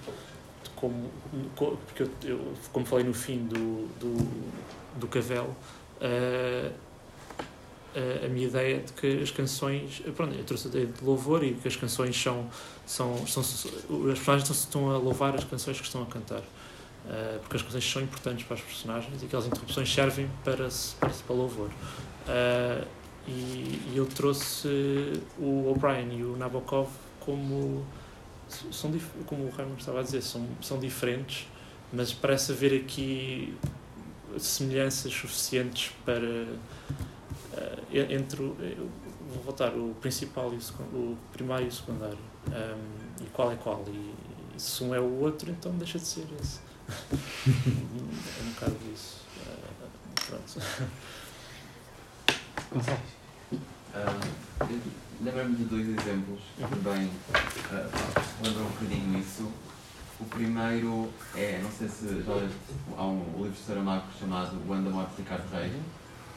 de como, co- porque eu, eu, como falei no fim do, do, do Cavell, uh, a, a minha ideia de que as canções, pronto, eu trouxe a ideia de louvor e que as canções são, são, são as personagens estão, estão a louvar as canções que estão a cantar. Uh, porque as canções são importantes para os personagens e aquelas interrupções servem para, para, para louvor. Uh, e, e eu trouxe o O'Brien e o Nabokov como são como o Raymond estava a dizer são, são diferentes mas parece haver aqui semelhanças suficientes para uh, en- entre vou voltar o principal e o, secun- o primário e o secundário. Um, e qual é qual? E se um é o outro então deixa de ser esse é um bocado isso Uh, pronto. Ah, eu Lembro-me de dois exemplos que também ah, lembram um bocadinho isso. O primeiro é, não sei se já leste, há um livro de Saramago chamado O Ano da Morte de Ricardo Reis.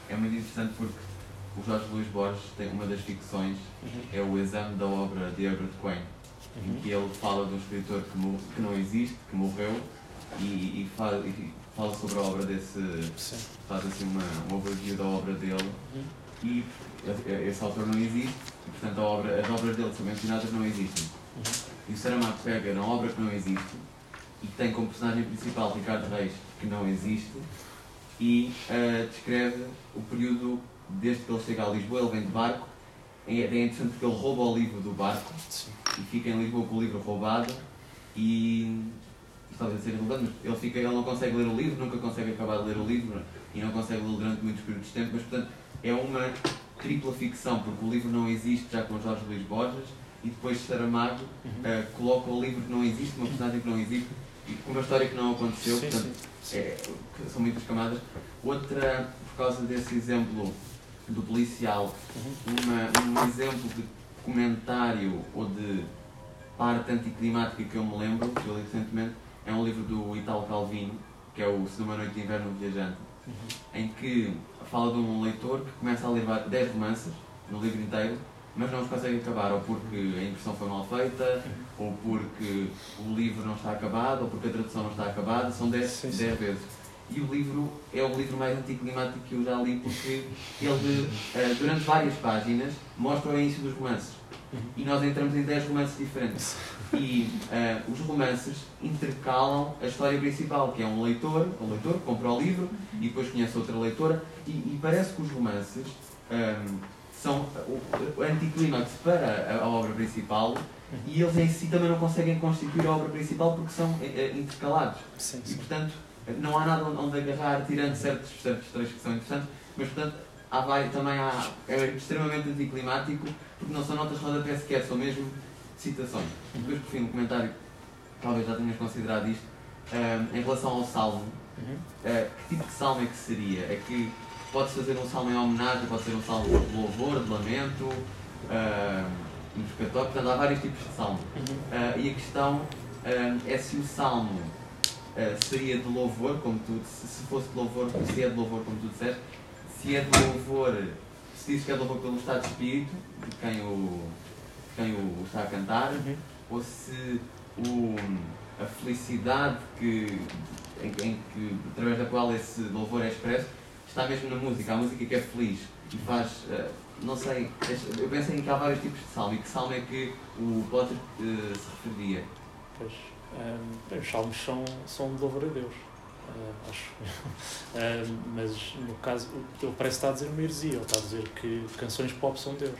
É muito interessante porque o Jorge Luís Borges tem uma das ficções, é o exame da obra de Herbert Quain, em que ele fala de um escritor que, que não existe, que morreu, e, e, fala, e fala sobre a obra desse. faz assim uma, um overview da obra dele. E e- esse autor não existe, e portanto a obra, as obras dele são mencionadas não existem. E o Saramago pega na obra que não existe e que tem como personagem principal Ricardo Reis, que não existe, e ah, descreve o período desde que ele chega a Lisboa, ele vem de barco, é, é interessante porque ele rouba o livro do barco e fica em Lisboa com o livro roubado e talvez seja relevante, mas ele, fica, ele não consegue ler o livro, nunca consegue acabar de ler o livro e não consegue ler durante muitos períodos de tempo, mas portanto é uma tripla ficção, porque o livro não existe já com Jorge Luís Borges e depois Saramago ah, coloca o livro que não existe, uma personagem que não existe e com uma história que não aconteceu, Sim, portanto é, que são muitas camadas. Outra, por causa desse exemplo do policial, uma, um exemplo de comentário ou de parte anticlimática que eu me lembro, que eu li recentemente, é um livro do Italo Calvino, que é o Se numa Noite de Inverno Viajante, em que fala de um leitor que começa a ler 10 romances no livro inteiro mas não os conseguem acabar, ou porque a impressão foi mal feita, ou porque o livro não está acabado, ou porque a tradução não está acabada, são 10 Sim, sim. vezes. E o livro é o livro mais anticlimático que eu já li, porque ele, eh, durante várias páginas, mostra o início dos romances. E nós entramos em 10 romances diferentes. E eh, os romances intercalam a história principal, que é um leitor, o leitor que compra o livro e depois conhece outra leitora, e, e parece que os romances ehm, são o, o anticlímax para a, a obra principal e eles em si também não conseguem constituir a obra principal porque são eh, eh, intercalados. Sim, E sim. portanto, não há nada onde onde agarrar, tirando certos, certos trechos que são interessantes, mas portanto, há, também há, é extremamente anticlimático, porque não são notas de rodapé sequer, são mesmo citações. Depois, por fim, um comentário, talvez já tenhas considerado isto, ehm, em relação ao salmo, Uhum. eh, que tipo de salmo é que seria? É que pode-se fazer um salmo em homenagem, pode ser um salmo de louvor, de lamento, ehm, invocatório, portanto há vários tipos de salmo. Ah, e a questão ah, é se o salmo ah, seria de louvor, como tu, se fosse de louvor, se é de louvor, como tu disseste, se é de louvor, se diz que é de louvor pelo estado de espírito de quem o, de quem o está a cantar, Uhum. ou se o, a felicidade que, em, em que, através da qual esse louvor é expresso está mesmo na música, a música que é feliz e faz, ah, não sei, eu penso em que há vários tipos de salmo e que salmo é que o Potter eh, se referia. Pois, hum, bem, os salmos são, são de louvor a Deus, ah, acho. Hum, mas no caso, ele parece estar a dizer uma heresia, ele está a dizer que canções pop são Deus,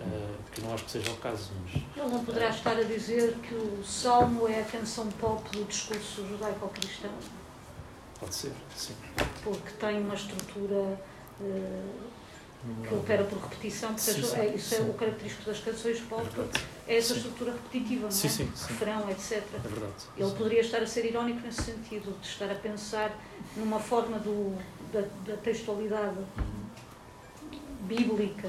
ah, que não acho que seja o caso, mas Ele não poderá estar a dizer que o Salmo é a canção pop do discurso judaico-cristão, pode ser, sim. porque tem uma estrutura eh, que opera por repetição, sim, é, isso é sim. o característico das canções pop, É. é essa Sim. estrutura repetitiva, não é? Sim, sim, sim. Refrão, etc. É verdade. Ele poderia estar a ser irónico nesse sentido, de estar a pensar numa forma do, da, da textualidade bíblica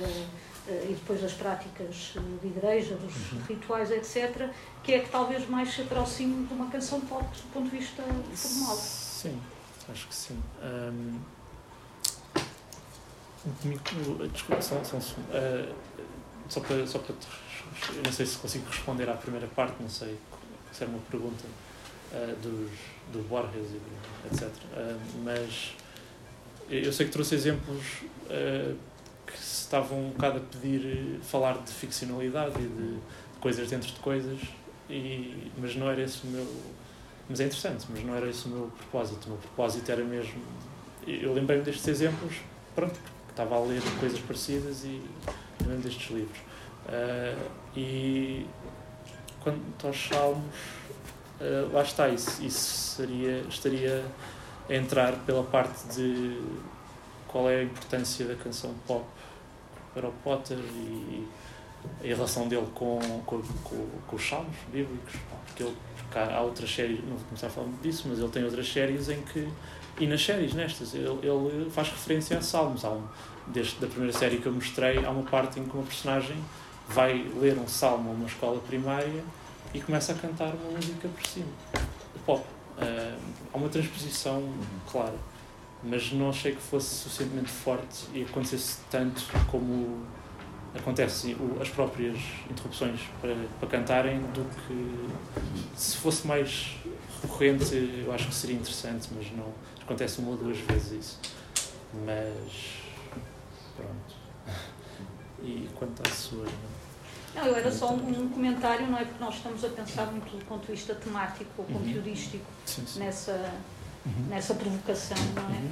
eh, e depois das práticas eh, de igreja, dos Uhum. rituais, etc., que é que talvez mais se aproxime de uma canção pop do ponto de vista formal. Sim, acho que sim. Comigo- desculpa, só, só, um segundo. Ah, só para, só para te eu não sei se consigo responder à primeira parte, não sei se era uma pergunta ah, dos, do Borges e etc. Ah, mas eu sei que trouxe exemplos ah, que estavam um bocado a pedir eh, falar de ficcionalidade e de coisas dentro de coisas, e, mas não era esse o meu. Mas é interessante, mas não era esse o meu propósito. O meu propósito era mesmo. Eu lembrei-me destes exemplos, pronto, estava a ler coisas parecidas e lembrei-me destes livros. Ah, e quanto aos salmos, ah, lá está, isso, isso seria, estaria a entrar pela parte de qual é a importância da canção pop para o Potter e a relação dele com, com, com, com os salmos bíblicos. Porque, ele, porque há, há outras séries, não vou começar a falar disso, mas ele tem outras séries em que, e nas séries nestas, ele, ele faz referência a salmos. Há um, desde da primeira série que eu mostrei, há uma parte em que uma personagem vai ler um salmo a uma escola primária e começa a cantar uma música por cima. Pop. Ah, há uma transposição clara, mas não achei que fosse suficientemente forte e acontecesse tanto como acontece as próprias interrupções para, para cantarem do que se fosse mais recorrente eu acho que seria interessante, mas não acontece uma ou duas vezes isso. Mas pronto. E quanto à sua. Não, eu era só um, um comentário, não é porque nós estamos a pensar muito do ponto de vista temático ou Uhum. conteudístico Sim, sim. nessa, Uhum. nessa provocação, não é? Uhum.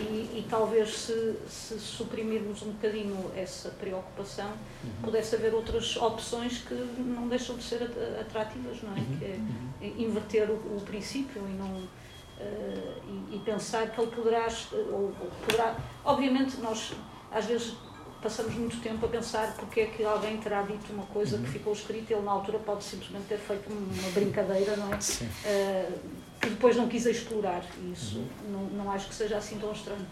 E, e talvez se, se suprimirmos um bocadinho essa preocupação, Uhum. pudesse haver outras opções que não deixam de ser at- atrativas, não é? Uhum. Que é Uhum. inverter o, o princípio e não eh, e, e pensar que ele poderá, ou, ou poderá. Obviamente nós às vezes passamos muito tempo a pensar porque é que alguém terá dito uma coisa que Uhum. ficou escrita e ele na altura pode simplesmente ter feito uma brincadeira, não é? Sim. Eh, que depois não quis explorar e isso Uhum. não, não acho que seja assim tão estranho.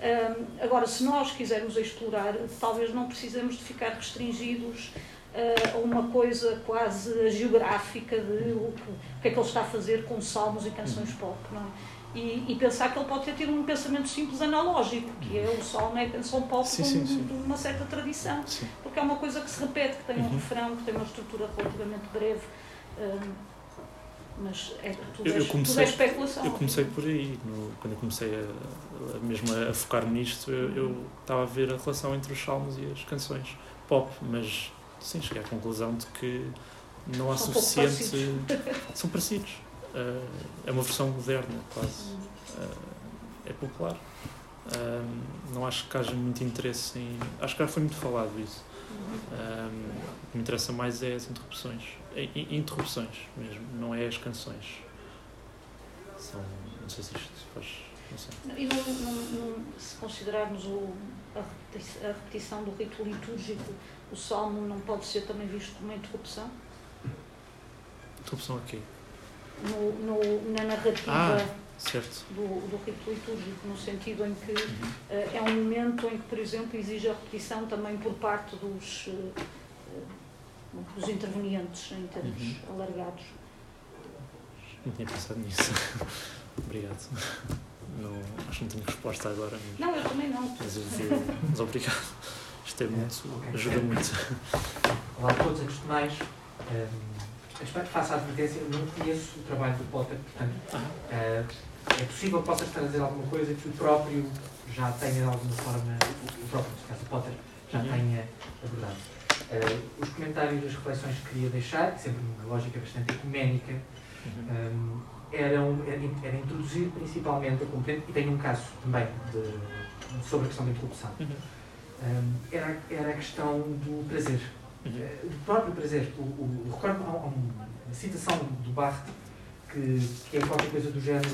Ahm, agora, se nós quisermos explorar, talvez não precisemos de ficar restringidos ah, a uma coisa quase geográfica de o que, o que é que ele está a fazer com salmos e canções pop. Não é? E, e pensar que ele pode ter tido um pensamento simples analógico, que é o sol não é canção pop Sim, sim, sim. uma certa tradição. Porque é uma coisa que se repete, que tem um Uhum. refrão, que tem uma estrutura relativamente breve. hum, mas é, tudo, Eu- é, eu tudo comecei- é especulação. Eu comecei por aí, no- quando eu comecei a, a- mesmo a focar nisto, eu, estava a ver a relação entre os salmos e as canções pop, mas sim, cheguei à conclusão de que não há São suficiente. São parecidos. Ah, é uma versão moderna, quase. Ah, é popular. Ah, não acho que haja muito interesse em. Acho que já foi muito falado isso. O que me interessa mais é as interrupções. I- interrupções mesmo, não é as canções. São. Não sei se isto faz. Não sei. E não, não- não- se considerarmos o, a, repeti- a repetição do rito litúrgico, o salmo não pode ser também visto como uma interrupção? Interrupção aqui. No, no- na narrativa Ah, certo. do, do rito litúrgico, no sentido em que Uhum. é um momento em que, por exemplo, exige a repetição também por parte dos, eh, dos intervenientes, em termos Uhum. alargados. Não tinha pensado nisso. Obrigado. Não, acho que não tenho resposta agora. Mas, Não, eu também não. mas, eu mas obrigado. Isto é muito. ajuda muito. Olá a todos, antes de mais, um, faça a advertência, eu não conheço o trabalho do Potter, portanto, eh, é possível que possa estar a dizer alguma coisa que o próprio já tenha de alguma forma, o próprio, neste caso o Potter, já Uhum. tenha abordado. Eh, os comentários e as reflexões que queria deixar, sempre uma lógica bastante ecuménica, um, eram, era, era introduzir principalmente a componente, e tenho um caso também de, sobre a questão da interrupção, Uhum. um, era, era a questão do prazer. Uhum. Eh, Do próprio prazer. O, o, eu recordo há, uma citação do Barthes que, que é qualquer coisa do género,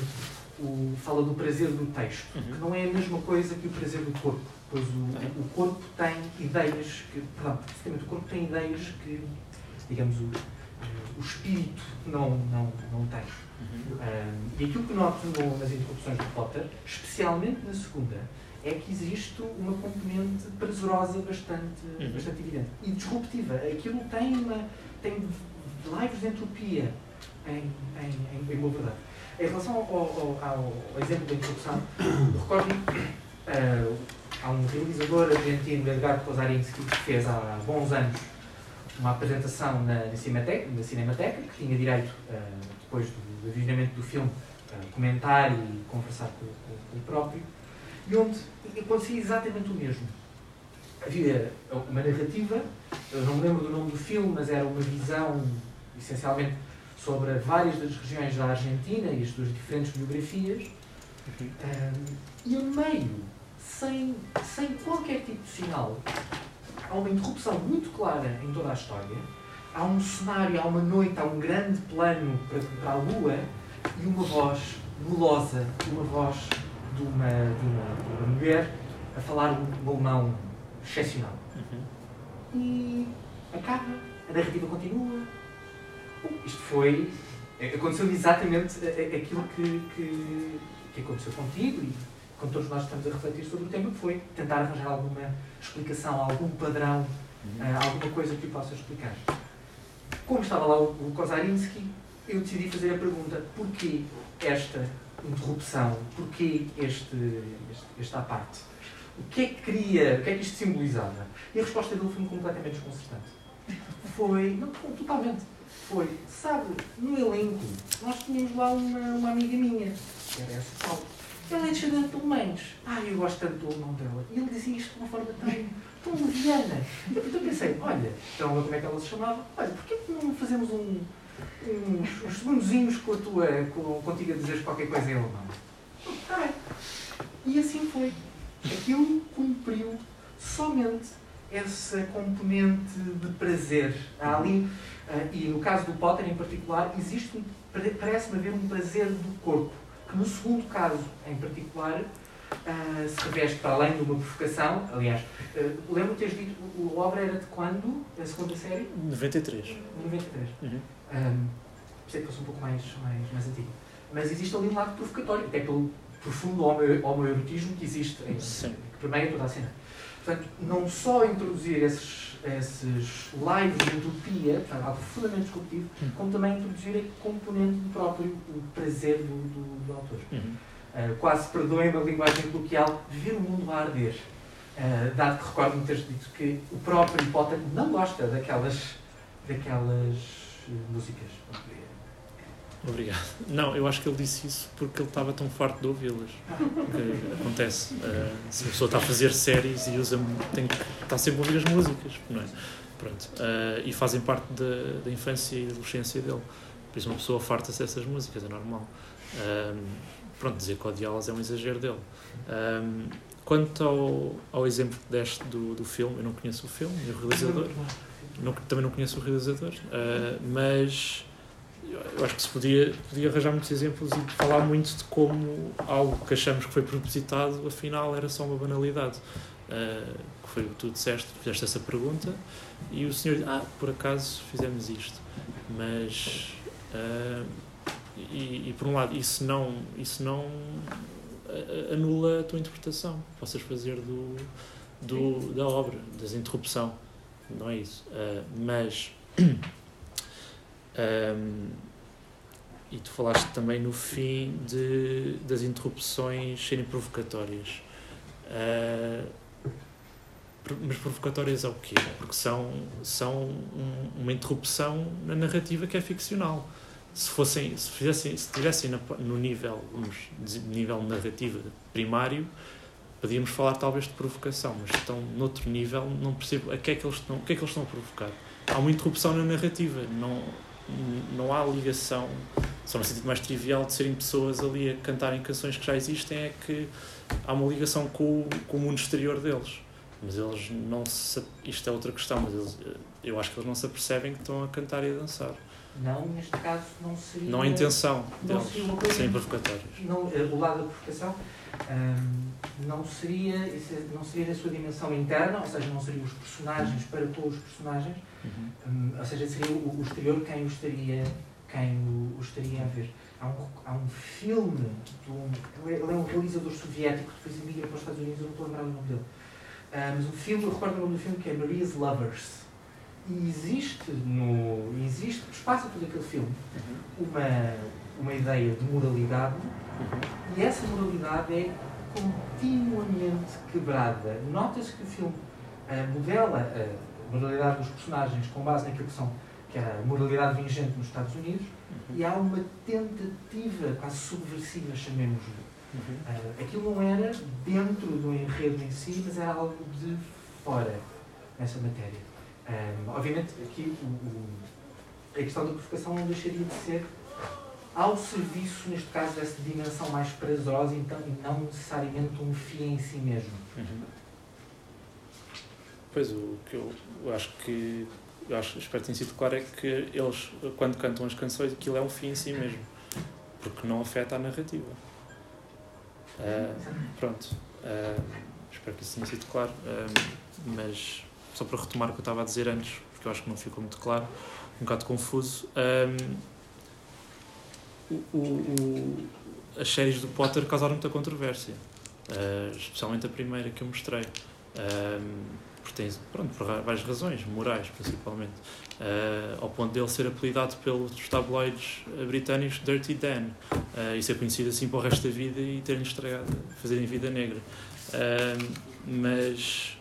o, fala do prazer do texto, Uhum. que não é a mesma coisa que o prazer do corpo, pois o, o corpo tem ideias, que, perdão, o corpo tem ideias que, digamos, o, o espírito não, não, não tem. Uhum. Um, e aquilo que noto no- nas interrupções de Potter, especialmente na segunda, é que existe uma componente prazerosa bastante, Uhum. bastante evidente e disruptiva. Aquilo tem, uma, tem lives de entropia em, em, em, em boa verdade. Em relação ao, ao, ao- ao exemplo da interrupção, recordo uh, há um realizador argentino, Edgardo Kozarinski, que fez há bons anos uma apresentação na, na, Cinemateca, na Cinemateca, que tinha direito, uh, depois do, do visionamento do filme, uh, comentar e conversar com, com- com o próprio, e onde acontecia exatamente o mesmo. Havia uma narrativa, eu não me lembro do nome do filme, mas era uma visão, essencialmente, sobre várias das regiões da Argentina e as suas diferentes biografias, um, e a meio, sem, sem qualquer tipo de sinal, há uma interrupção muito clara em toda a história. Há um cenário, há uma noite, há um grande plano para, para a lua e uma voz melosa, uma voz de uma, de uma, de uma mulher a falar um alemão excepcional. Uhum. E acaba, a narrativa continua. Isto foi. Aconteceu exatamente a- a- aquilo que, que, que aconteceu contigo e com todos nós estamos a refletir sobre o tema, que foi tentar arranjar alguma explicação, algum padrão, ah, alguma coisa que o possa explicar. Como estava lá o, o Kozarinski, eu decidi fazer a pergunta: porquê esta interrupção? Porquê este, este, esta parte? O que é que queria, o que é que isto simbolizava? E a resposta dele foi completamente desconcertante. Foi, não, totalmente, foi, sabe, no elenco, nós tínhamos lá uma, uma amiga minha, que era essa Paulo. Ela é descendente de alemães. Ah, eu gosto tanto do alemão dela. E ele dizia isto de uma forma tão, tão leviana. Eu pensei, olha, então como é que ela se chamava? Olha, porquê que não fazemos um, uns, uns segundozinhos com a tua, com, contigo a dizeres qualquer coisa em alemão? Bem. E assim foi. Aquilo cumpriu somente essa componente de prazer. Há ali, ah, e no caso do Potter em particular, existe um, pare- parece-me haver um prazer do corpo, que no segundo caso em particular ah, se reveste para além de uma provocação. Aliás, ah, lembro de teres dito, o- a obra era de quando? A segunda série? 93. 93. Uhum. Um, sei que fosse um pouco mais, mais, mais antigo. Mas existe ali um lado provocatório, até pelo profundo homo- homoerotismo que existe, em, que permeia toda a cena. Portanto, não só introduzir esses, esses lives de utopia, portanto, algo profundamente disruptivo, como também introduzir a componente do próprio o prazer do, do, do autor. Uhum. Uh, quase perdoem a linguagem coloquial, viver o mundo a arder. Uh, dado que recordo-me teres dito que o próprio Potter não gosta daquelas, daquelas músicas. Obrigado. Não, eu acho que ele disse isso porque ele estava tão farto de ouvi-las. Acontece. Uh, se a pessoa está a fazer séries e usa, tem está sempre a ouvir as músicas, não é? Pronto. Uh, e fazem parte da, da infância e da adolescência dele. Por isso uma pessoa farta-se dessas músicas, é normal. Um, pronto, dizer que odiá-las é um exagero dele. Quanto ao, ao exemplo que deste do, do filme, eu não conheço o filme e o realizador. Não, também não conheço o realizador, uh, mas eu acho que se podia, podia arranjar muitos exemplos e falar muito de como algo que achamos que foi propositado, afinal era só uma banalidade. Uh, que foi o que tu disseste, fizeste essa pergunta e o senhor disse, ah, por acaso fizemos isto. Mas, uh, e, e, por um lado, isso não, isso não anula a tua interpretação possas fazer do, do, da obra, das interrupção. Não é isso. Uh, mas um, e tu falaste também no fim de, das interrupções serem provocatórias. Uh, mas provocatórias ao quê? Porque são, são um, uma interrupção na narrativa que é ficcional. Se fossem, se fizessem, se estivessem no nível, vamos, nível narrativo primário, podíamos falar talvez de provocação, mas estão noutro nível, não percebo a que é que eles estão, o que é que eles estão a provocar. Há uma interrupção na narrativa, não não há ligação, só no sentido mais trivial de serem pessoas ali a cantarem canções que já existem, é que há uma ligação com, o, com o mundo exterior deles. Mas eles não se. Isto é outra questão, mas eles, eu acho que eles não se apercebem que estão a cantar e a dançar. Não, neste caso não seria. Não a intenção não deles, seria uma coisa, serem provocatórios. Não, eh, o lado da provocação um, não, seria, não seria na sua dimensão interna, ou seja, não seriam os personagens para com os personagens, uhum. um, ou seja, seria o, o exterior quem o estaria, quem o, o estaria a ver. Há um, há um filme, um, ele é um realizador soviético que depois emigra para os Estados Unidos, eu não estou a lembrar o nome dele. Uh, mas o filme, eu recordo o nome do filme que é Maria's Lovers. E existe, no, existe, passa todo aquele filme, uhum. uma, uma ideia de moralidade e essa moralidade é continuamente quebrada. Nota-se que o filme uh, modela a moralidade dos personagens com base naquilo que, são, que era a moralidade vigente nos Estados Unidos uhum. e há uma tentativa quase subversiva, chamemos-lhe. Uhum. Uh, aquilo não era dentro do enredo em si, mas era algo de fora nessa matéria. Um, obviamente, aqui a questão da provocação não deixaria de ser ao serviço, neste caso, dessa dimensão mais prazerosa então, e não necessariamente um fim em si mesmo. Uhum. Pois, o que eu, eu acho que eu acho, espero que tenha sido claro é que eles, quando cantam as canções, aquilo é um fim em si mesmo, porque não afeta a narrativa. Uh, pronto, uh, espero que isso tenha sido claro, uh, mas só para retomar o que eu estava a dizer antes, porque eu acho que não ficou muito claro, um bocado confuso o, o, as séries do Potter causaram muita controvérsia, uh, especialmente a primeira que eu mostrei. Um, porque tem, pronto, por várias razões, morais principalmente, uh, ao ponto dele ser apelidado pelos tabloides britânicos Dirty Dan uh, e ser conhecido assim para o resto da vida e terem estragado, fazerem vida negra. Uh, mas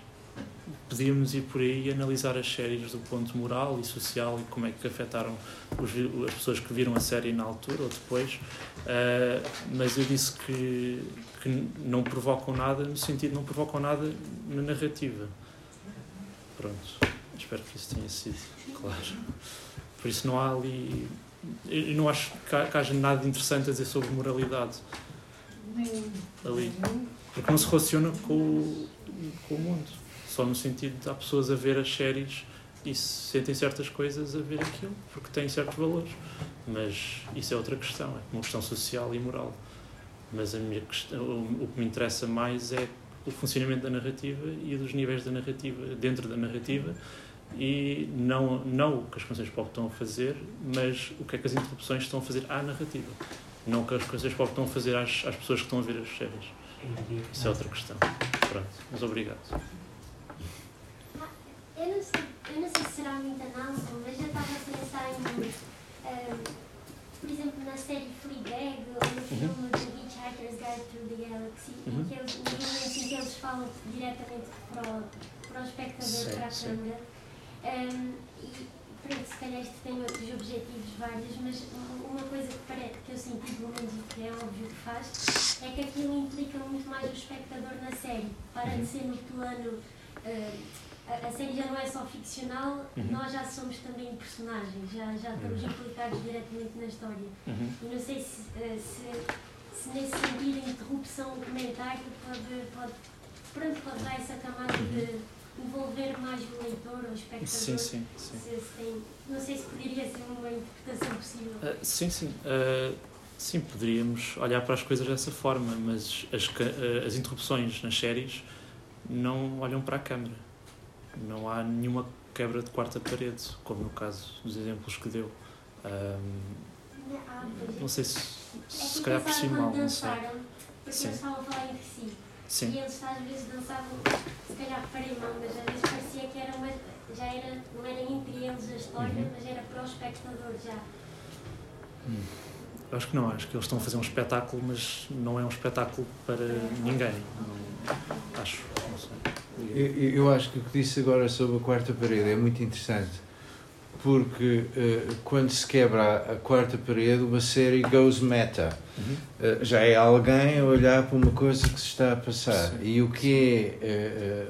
podíamos ir por aí e analisar as séries do ponto moral e social e como é que afetaram os, as pessoas que viram a série na altura ou depois, uh, mas eu disse que, que não provocam nada no sentido não provocam nada na narrativa. Pronto, espero que isso tenha sido claro. Por isso não há ali. Eu não acho que haja nada interessante a dizer sobre moralidade ali, porque não se relaciona com, com o mundo. Só no sentido de há pessoas a ver as séries e sentem certas coisas a ver aquilo, porque têm certos valores. Mas isso é outra questão, é uma questão social e moral. Mas a minha questão, o que me interessa mais é o funcionamento da narrativa e dos níveis da narrativa dentro da narrativa e não, não o que as canções pop estão a fazer, mas o que é que as interrupções estão a fazer à narrativa. Não o que as canções pop estão a fazer às, às pessoas que estão a ver as séries. Isso é outra questão. Pronto, mas obrigado. Eu não sei série Fleabag ou no filme The Hitchhiker's Guide to the Galaxy, em Uhum. que eles, em que eles falam diretamente para o, para o espectador, Sim, para a sim. câmara. Um, e pronto, se calhar isto tem outros objetivos vários, mas um- uma coisa que, parece, que eu senti, pelo menos, e que é óbvio que faz, é que aquilo implica muito mais o espectador na série. Para de Uhum. ser no plano. uh, a, série já não é só ficcional, Uhum. nós já somos também personagens, já, já estamos implicados diretamente na história. Uhum. E não sei se, eh, se, se nesse sentido a interrupção, o comentário pode, pode, pronto, pode dar essa camada de envolver mais o leitor ou o espectador. Sim, sim, sim. Se, tem, não sei se poderia ser uma interpretação possível. Ah, sim, sim. Ah, sim, poderíamos olhar para as coisas dessa forma, mas as, as interrupções nas séries não olham para a câmara. Não há nenhuma quebra de quarta parede, como no caso dos exemplos que deu. É. não sei se, É se que calhar pensaram percebi mal, não sei. porque Sim. eles estavam a falar entre si. Sim. E eles às vezes dançavam, se calhar reparei mal, mas às vezes parecia que era uma, já era, não era entre eles a história, Uhum. mas era para o espectador já. Hum. Acho que não, acho que eles estão a fazer um espetáculo, mas não é um espetáculo para ninguém. Não- acho, não sei. Eu, eu- acho que o que disse agora sobre a quarta parede é muito interessante, porque eh, quando se quebra a, a quarta parede, uma série goes meta. Uhum. Eh, já é alguém a olhar para uma coisa que se está a passar. E o que é eh,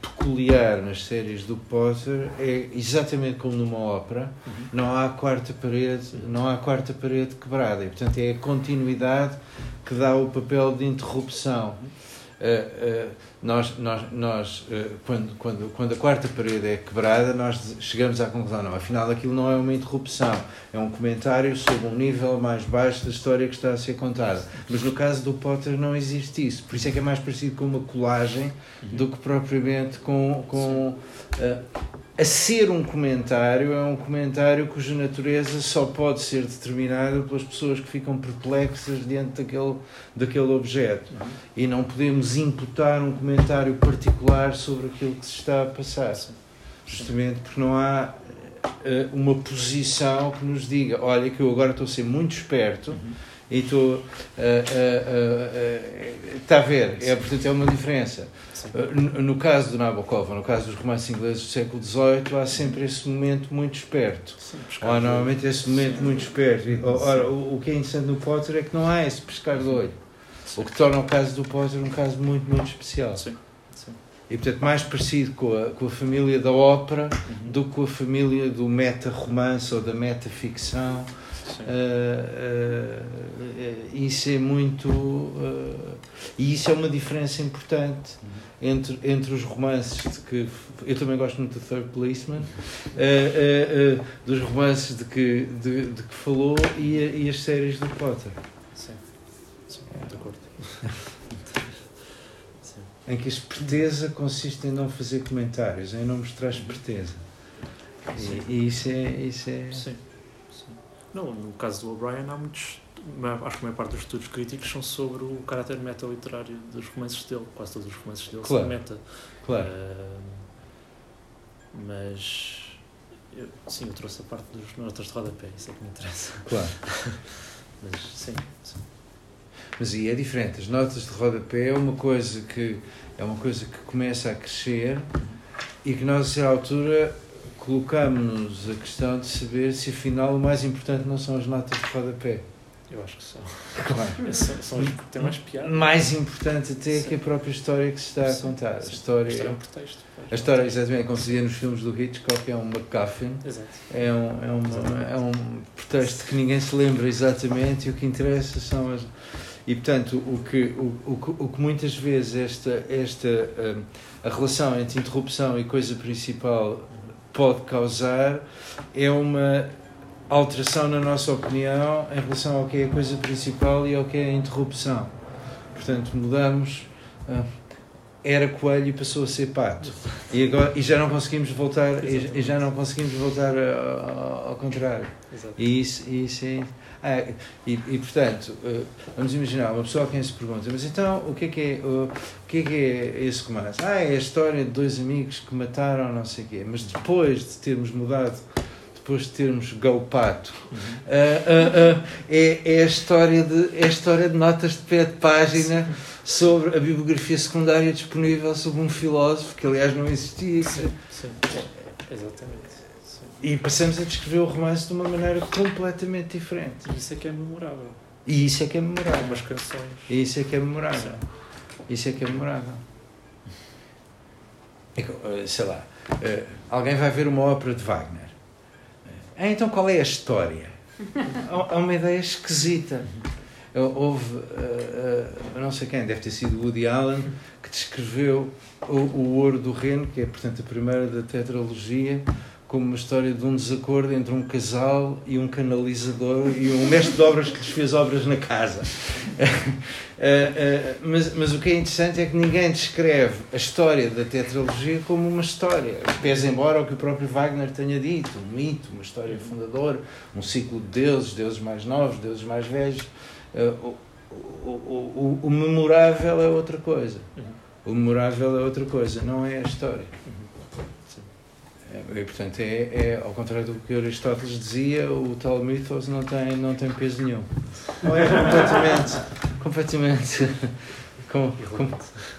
peculiar nas séries do Potter é exatamente como numa ópera, Uhum. não há quarta parede, não há quarta parede quebrada. E, portanto, é a continuidade que dá o papel de interrupção. Uh, uh, nós, nós, nós uh, quando, quando, quando a quarta parede é quebrada, nós chegamos à conclusão, não, afinal aquilo não é uma interrupção, é um comentário sobre um nível mais baixo da história que está a ser contada. Mas no caso do Potter não existe isso, por isso é que é mais parecido com uma colagem do que propriamente com... com uh, a ser um comentário, é um comentário cuja natureza só pode ser determinada pelas pessoas que ficam perplexas diante daquele, daquele objeto. E não podemos imputar um comentário particular sobre aquilo que se está a passar. Justamente porque não há eh, uma posição que nos diga: olha, que eu agora estou a ser muito esperto. E estou. eh, eh, eh, eh, está a ver? É, portanto, é uma diferença. Uh, No, no caso do Nabokov, no caso dos romances ingleses do século XVIII, há sempre esse momento muito esperto. pescar Ou há normalmente esse momento muito esperto. Ora, o, o que é interessante no Potter é que não há esse pescar de olho. O que torna o caso do Potter um caso muito, muito especial. Sim, sim. E portanto, mais parecido com a, com a família da ópera do que com a família do meta-romance ou da meta-ficção. Uh, uh, isso é muito. uh, e isso é uma diferença importante entre, entre os romances de que. Eu também gosto muito do Third Policeman, dos romances de que, de, de que falou e, e as séries do Potter. Sim, sim, de acordo. Em que a esperteza consiste em não fazer comentários, em não mostrar esperteza. E, e isso é. Isso é... Sim. Não, no caso do O'Brien há muitos. Acho que a maior parte dos estudos críticos são sobre o caráter meta-literário dos romances dele. Quase todos os romances dele Claro, são meta. claro. Ah, mas. eu- sim, eu trouxe a parte dos notas de rodapé, isso é que me interessa. Claro. mas sim, sim. Mas aí é diferente. As notas de rodapé é uma coisa que é uma coisa que começa a crescer e que nós a certa altura colocamos-nos a questão de saber se afinal o mais importante não são as notas de rodapé. Eu acho que são. Claro. são, são as que têm mais piada. Mais importante até Sim. que a própria história que se está a Sim, contar. A história, A história é um pretexto. A história, exatamente, como se dizia nos filmes do Hitchcock, é um MacGuffin. É um, é, uma, é um pretexto que ninguém se lembra exatamente e o que interessa são as. E portanto, o que, o, o, o que muitas vezes esta, esta hum, a relação entre interrupção e coisa principal pode causar é uma alteração na nossa opinião em relação ao que é a coisa principal e ao que é a interrupção. Portanto, mudamos. hum, era coelho e passou a ser pato. E, agora, e já não conseguimos voltar, e, e já não conseguimos voltar ao, ao contrário. Exato. E isso, e isso é. Ah, e, e portanto, eh, vamos imaginar uma pessoa a quem se pergunta, mas então o que é que é, o, que é, que é esse romance? Ah, é a história de dois amigos que mataram não sei o quê. Mas depois de termos mudado, depois de termos Go Pato, ah, ah, ah, é, é, a história de, é a história de notas de pé de página sobre a bibliografia secundária disponível sobre um filósofo que, aliás, não existia. Sim, exatamente. E passamos a descrever o romance de uma maneira completamente diferente. E isso é que é memorável. E isso é que é memorável. Umas canções. E isso é que é memorável. Isso é que é memorável. É eh, Sei lá, eh, alguém vai ver uma ópera de Wagner. Ah, então qual é a história? Há há uma ideia esquisita. Houve, não sei quem, deve ter sido Woody Allen, que descreveu o, o Ouro do Reno, que é, portanto, a primeira da tetralogia, como uma história de um desacordo entre um casal e um canalizador e um mestre de obras que lhes fez obras na casa. Eh, eh, mas, mas o que é interessante é que ninguém descreve a história da tetralogia como uma história, pese embora o que o próprio Wagner tenha dito, um mito, uma história fundadora, um ciclo de deuses, deuses mais novos, deuses mais velhos. Eh, o, o, o, o memorável é outra coisa. O memorável é outra coisa, não é a história. É, E, portanto, é, é, ao contrário do que Aristóteles dizia, o tal mitos não tem, não tem peso nenhum. Ou é completamente, completamente, com, com,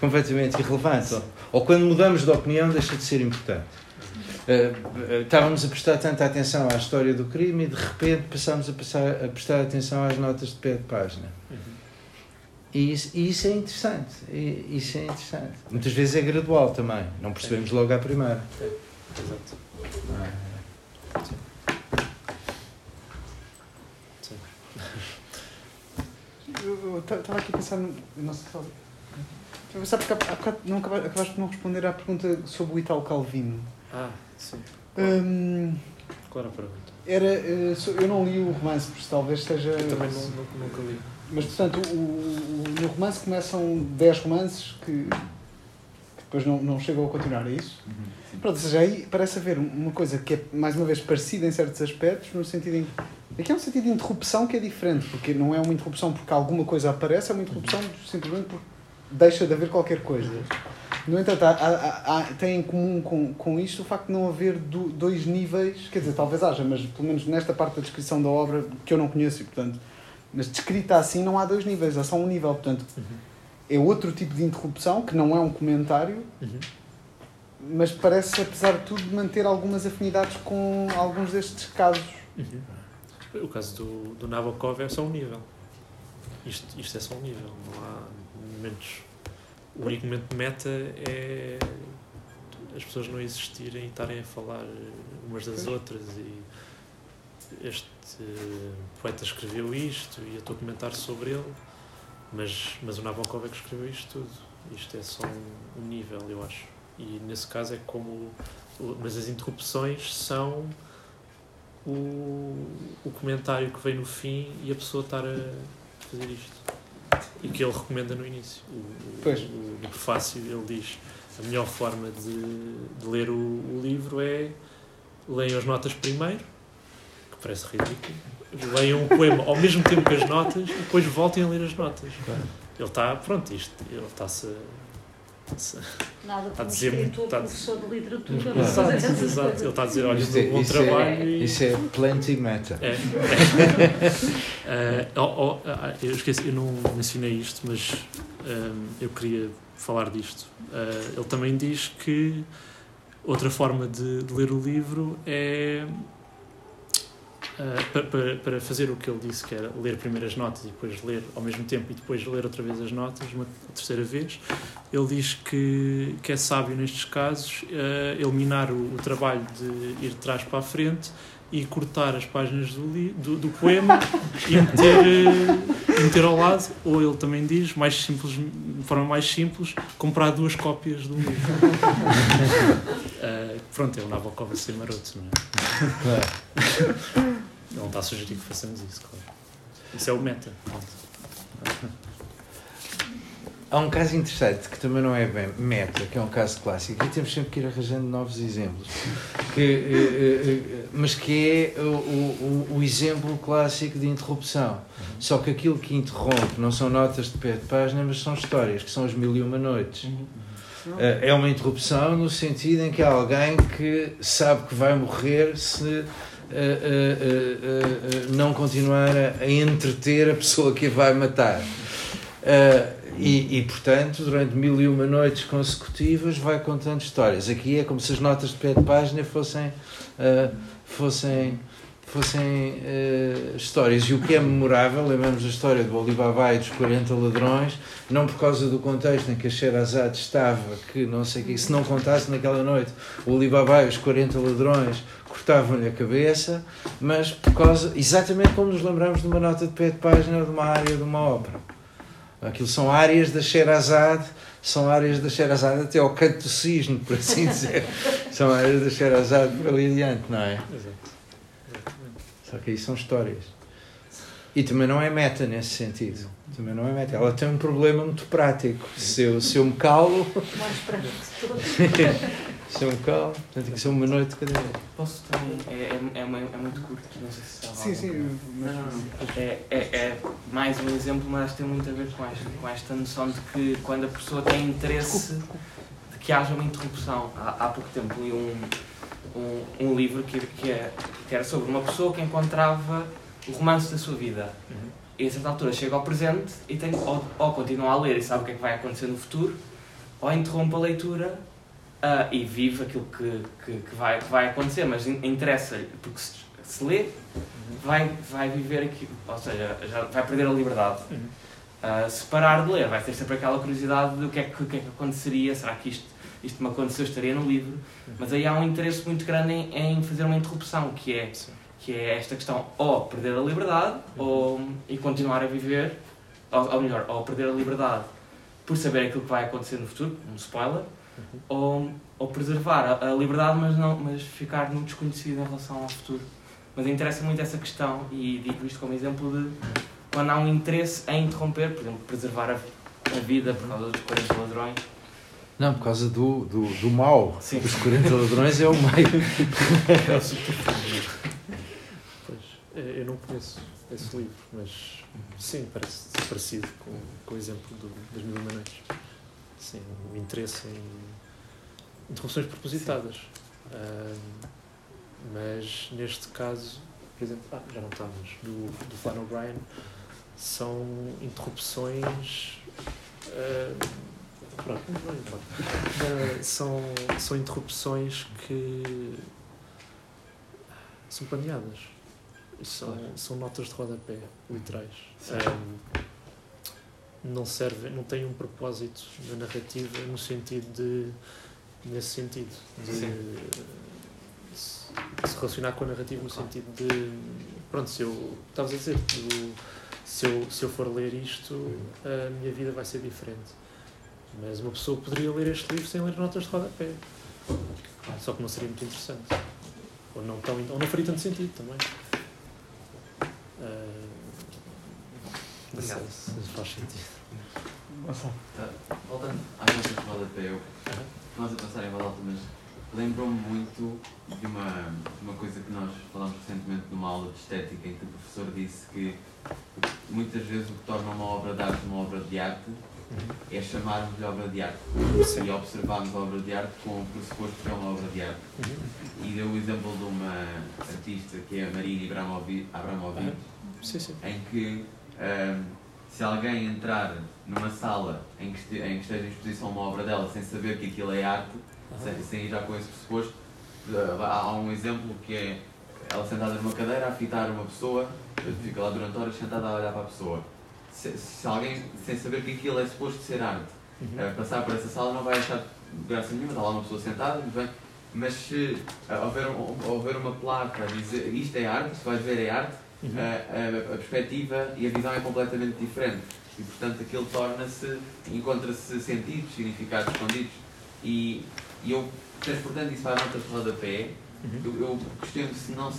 completamente irrelevante. Ou, ou quando mudamos de opinião, deixa de ser importante. Eh, estávamos a prestar tanta atenção à história do crime e de repente passámos a, passar, a prestar atenção às notas de pé de página. E isso, e isso é interessante. E, isso é interessante. Muitas vezes é gradual também. Não percebemos logo à primeira. Exato. Sim. Eu estava aqui a pensar no. Porque há bocado não acaba- acabaste por não responder à pergunta sobre o Italo Calvino. Ah, sim. Claro a pergunta. era, eh, eu não li o romance, porque talvez seja. Eu também não, nunca li. Mas, portanto, o, o- no romance começam 10 romances que depois não, não chegam a continuar, é isso? Pronto, ou seja, aí parece haver uma coisa que é, mais uma vez, parecida em certos aspectos, no sentido em. Aqui é um sentido de interrupção que é diferente, porque não é uma interrupção porque alguma coisa aparece, é uma interrupção simplesmente porque deixa de haver qualquer coisa. No entanto, há, há- há- tem em comum com, com isto o facto de não haver do- dois níveis, quer dizer, talvez haja, mas pelo menos nesta parte da descrição da obra que eu não conheço e, portanto, mas descrita assim não há dois níveis, há só um nível, portanto, é outro tipo de interrupção que não é um comentário, mas parece, apesar de tudo, manter algumas afinidades com alguns destes casos. O caso do, do Nabokov é só um nível. Isto, isto é só um nível. Não há momentos. O único momento de meta é as pessoas não existirem e estarem a falar umas das Pois. outras. E este poeta escreveu isto e eu estou a comentar sobre ele, mas, mas o Nabokov é que escreveu isto tudo. Isto é só um, um nível, eu acho. E nesse caso é como. o- Mas as interrupções são o, o comentário que vem no fim e a pessoa estar a fazer isto. E que ele recomenda no início. O, o- Pois. o- no prefácio ele diz a melhor forma de, de ler o, o livro é leiam as notas primeiro, que parece ridículo, leiam o poema ao mesmo tempo que as notas e depois voltem a ler as notas. Ele está, pronto, isto, ele está-se se- Nada a como dizer escritor, Está, professor de literatura. Claro. exato, exato. Ele está a dizer, olha, Isso é- um bom isso trabalho é, e... isso é plenty meta. É. Eh, oh, oh, ah, eu esqueci, eu não mencionei isto, mas ehm, eu queria falar disto. Eh, ele também diz que outra forma de, de ler o livro é pa- para, para fazer o que ele disse, que era ler primeiro as notas e depois ler ao mesmo tempo e depois ler outra vez as notas, uma terceira vez. Ele diz que, que é sábio nestes casos eh, eliminar o, o trabalho de ir de trás para a frente e cortar as páginas do, li, do, do poema e meter, e meter ao lado, ou ele também diz, mais simples, de forma mais simples, comprar duas cópias do livro. Pronto, é o Nabokov a ser maroto, não é? Não está a sugerir que façamos isso, claro. Isso é o meta. Há um caso interessante que também não é bem meta, que é um caso clássico, e temos sempre que ir arranjando novos exemplos, que, eh, eh, eh, mas que é o, o, o exemplo clássico de interrupção. Só que aquilo que interrompe não são notas de pé de página, mas são histórias, que são as mil e uma noites. Eh, É uma interrupção no sentido em que há alguém que sabe que vai morrer se eh, eh, eh, não continuar a, entreter a pessoa que a vai matar. E, e, portanto, durante mil e uma noites consecutivas, vai contando histórias. Aqui é como se as notas de pé de página fossem, fossem, fossem eh, histórias. E o que é memorável, lembramos a história do Alibaba e dos 40 ladrões, não por causa do contexto em que a Sherazade estava, que não sei o que, se não contasse naquela noite o Alibaba e os 40 ladrões cortavam-lhe a cabeça, mas por causa, exatamente como nos lembramos de uma nota de pé de página ou de uma área de uma ópera. Aquilo são áreas da Sherazade, são áreas da Sherazade até ao canto do cisne, por assim dizer. são áreas da Sherazade por ali adiante, não é? Só que aí são histórias. E também não é meta nesse sentido. Também não é meta. Ela tem um problema muito prático. Se eu, se eu me calo. Mais prático se eu me calo, portanto tem que ser uma noite de cada vez. Posso também. É, é, é, é muito curto, não sei se estava Sim, sim, mas- não. É, é, é mais um exemplo, mas tem muito a ver com esta, com esta noção de que quando a pessoa tem interesse de que haja uma interrupção. Há, há pouco tempo li um, um, um livro que, que, é, que era sobre uma pessoa que encontrava o romance da sua vida. E a certa altura chega ao presente e tem, ou, ou continua a ler e sabe o que é que vai acontecer no futuro, ou interrompe a leitura ah, e vive aquilo que, que, que vai, que vai acontecer, mas in- interessa-lhe, porque se, se lê, vai, vai viver aquilo, ou seja, já vai perder a liberdade. Ah, se parar de ler, vai ter sempre aquela curiosidade do que é que, o que, é que aconteceria, será que isto, isto me aconteceu, estaria no livro, mas aí há um interesse muito grande em, em fazer uma interrupção, que é, que é esta questão, ou perder a liberdade, ou, e continuar a viver, ou, ou melhor, ou perder a liberdade por saber aquilo que vai acontecer no futuro, um spoiler, ou, ou preservar a, a liberdade, mas, não, mas ficar no desconhecido em relação ao futuro. Mas interessa muito essa questão, e digo isto como exemplo de quando há um interesse em interromper, por exemplo, preservar a, a vida por causa dos 40 ladrões. Não, por causa do, do, do mal. Sim. Os 40 ladrões é o meio. É o. Pois, eh, eu não conheço esse livro, mas sim, parece parecido com, com o exemplo do, das Mil Uma Noites. Sim, o interesse em interrupções propositadas. Ahm, mas neste caso, por exemplo, ah, já não estávamos, do, do Flan O'Brien, são interrupções. ahm, pronto, não importa. Ah, são, são interrupções que são planeadas. São, são notas de rodapé, literais. Ahm, não servem, não têm um propósito na narrativa no sentido de. nesse sentido. De Sim. se relacionar com a narrativa no sentido de. Pronto, se eu. Estavas a dizer, do- se eu, se eu for ler isto, a minha vida vai ser diferente. Mas uma pessoa poderia ler este livro sem ler notas de rodapé. Só que não seria muito interessante. Ou não, tão, ou não faria tanto sentido também. Ah, não sei Obrigado. se faz sentido. Ah, voltando às notas de rodapé, eu, nós a passar em voz alta, mas lembrou-me muito de uma, de uma coisa que nós falámos recentemente numa aula de estética, em que o professor disse que muitas vezes o que torna uma obra de arte uma obra de arte é chamarmos-lhe obra de arte e observarmos a obra de arte com o pressuposto que é uma obra de arte. E deu o exemplo de uma artista que é a Marina Abramovic, Abramovic Sim, sim. em que ahm, se alguém entrar numa sala em que, este- em que esteja em exposição uma obra dela sem saber que aquilo é arte, sem, sem ir já com esse pressuposto, ah, há um exemplo que é ela sentada numa cadeira a fitar uma pessoa, fica lá durante horas sentada a olhar para a pessoa. Se, se alguém, sem saber que aquilo é suposto ser arte, Uhum. ah, passar por essa sala não vai achar graça nenhuma, está lá uma pessoa sentada, muito bem, mas se ah, houver, um- houver uma placa a dizer isto é arte, se vais ver é arte, Uhum. a, a- a perspectiva e a visão é completamente diferente. E portanto aquilo torna-se, encontra-se sentidos, significados escondidos. E, e eu, transportando isso para as notas de rodapé, eu, eu questiono se não se,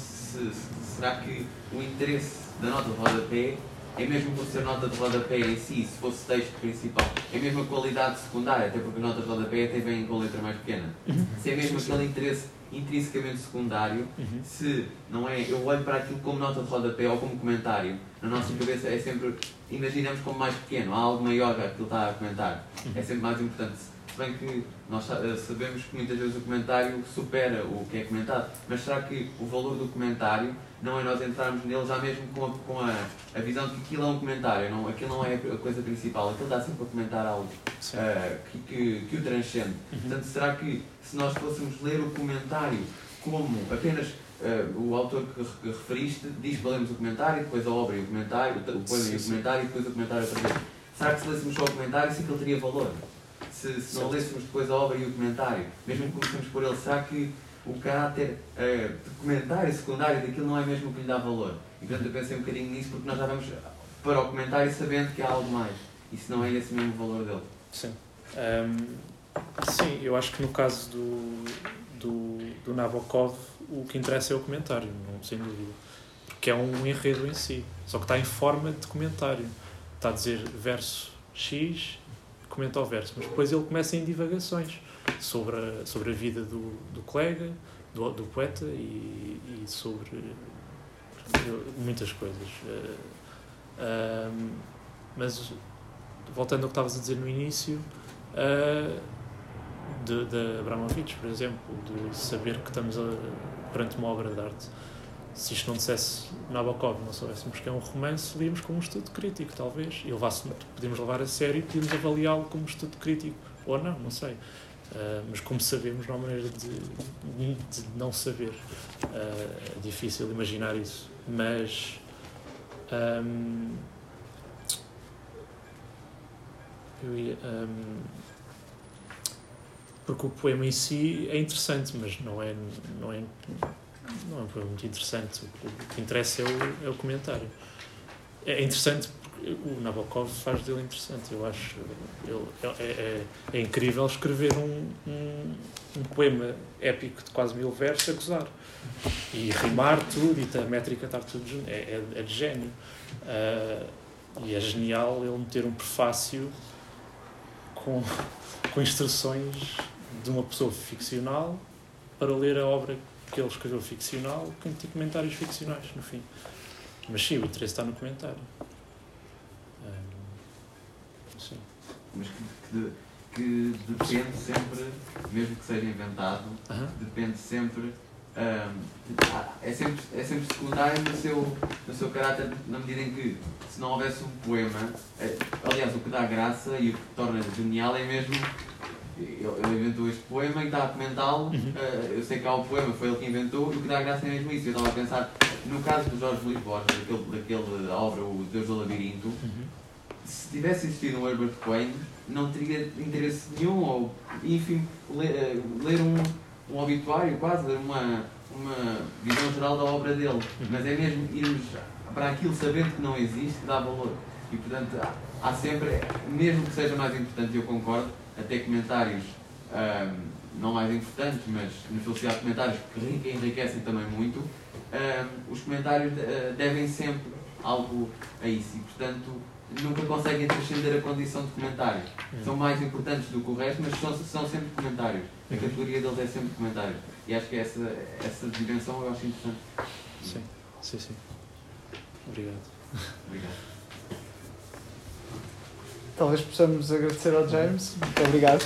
se- será que o interesse da nota de rodapé é mesmo por ser nota de rodapé em si, se fosse texto principal, é mesmo a qualidade secundária, até porque as notas de rodapé até vêm com letra mais pequena. Uhum. Se é mesmo aquele interesse intrinsecamente secundário, Uhum. se não é, eu olho para aquilo como nota de rodapé ou como comentário, na nossa cabeça é sempre, imaginamos como mais pequeno, há algo maior que aquilo está a comentar. É sempre mais importante. se bem que nós eh, sabemos que muitas vezes o comentário supera o que é comentado, mas será que o valor do comentário não é nós entrarmos nele já mesmo com a, com a, a visão de que aquilo é um comentário, não, aquilo não é a coisa principal, aquilo está sempre a comentar algo eh, que, que, que o transcende. Portanto, será que se nós fôssemos ler o comentário como apenas eh, o autor que, que referiste diz para lermos o comentário, depois a obra e o comentário, o poema e o comentário e depois o comentário outra vez? Será que se lêssemos só o comentário, se aquilo teria valor? Se, se não lêssemos depois a obra e o comentário, mesmo que comecemos por ele, será que o caráter eh, de comentário secundário daquilo não é mesmo o que lhe dá valor? E portanto eu pensei um bocadinho nisso porque nós já vamos para o comentário sabendo que há algo mais. E se não é esse mesmo valor dele. Sim. Ahm, sim, eu acho que no caso do, do, do Nabokov o que interessa é o comentário, não, sem dúvida. Porque é um enredo em si. Só que está em forma de comentário. Está a dizer verso X, comenta o verso. Mas depois ele começa em divagações sobre a, sobre a vida do, do colega, do, do poeta e, e sobre muitas coisas. Eh, ahm, mas voltando ao que estavas a dizer no início, uh, de, de Abramovich, por exemplo, de saber que estamos a, perante uma obra de arte. Se isto não dissesse Nabokov, não soubéssemos que é um romance, líamos como um estudo crítico, talvez. E podíamos levar a sério e podíamos avaliá-lo como um estudo crítico. Ou não, não sei. Uh, mas como sabemos, não há maneira de, de não saber. Uh, é difícil imaginar isso. Mas. Um, eu ia, um, porque o poema em si é interessante, mas não é, não é, não é um poema muito interessante. O, o que interessa é o, é o comentário. É interessante o Nabokov faz dele interessante. Eu acho. Ele, é, é, é incrível escrever um, um, um poema épico de quase mil versos a gozar. E rimar tudo, e a métrica estar tudo. É, é, é de gênio. Uh, e é genial ele meter um prefácio com, com instruções de uma pessoa ficcional para ler a obra que ele escreveu ficcional com tipo comentários ficcionais no fim. Mas sim, o interesse está no comentário. Um, sim. Mas que, que, que, depende sempre, mesmo que seja inventado, uh -huh. depende sempre. Um, é, sempre, é sempre secundário no seu, no seu caráter, na medida em que, se não houvesse um poema, é, aliás, o que dá graça e o que torna genial é mesmo ele, inventou este poema e está a comentá-lo. Uhum. Uh, eu sei que há o poema, foi ele que inventou, e o que dá graça é mesmo isso. Eu estava a pensar, no caso do Jorge Luís Borges, daquele, daquele obra, O Deus do Labirinto, uhum. se tivesse existido um Herbert Cohen, não teria interesse nenhum, ou, enfim, ler, ler um, um obituário, quase, ler uma, uma visão geral da obra dele. Uhum. Mas é mesmo irmos para aquilo sabendo que não existe dá valor. E portanto, há, há sempre, mesmo que seja mais importante, eu concordo, até comentários um, não mais importantes, mas na felicidade de comentários que enriquecem também muito, um, os comentários uh, devem sempre algo a isso e, portanto, nunca conseguem transcender a condição de comentário. Uhum. São mais importantes do que o resto, mas são, são sempre comentários. A categoria deles é sempre comentários. E acho que essa, essa dimensão eu acho interessante. Sim, sim, sim. Obrigado. Obrigado. Talvez possamos agradecer ao James. Muito obrigado.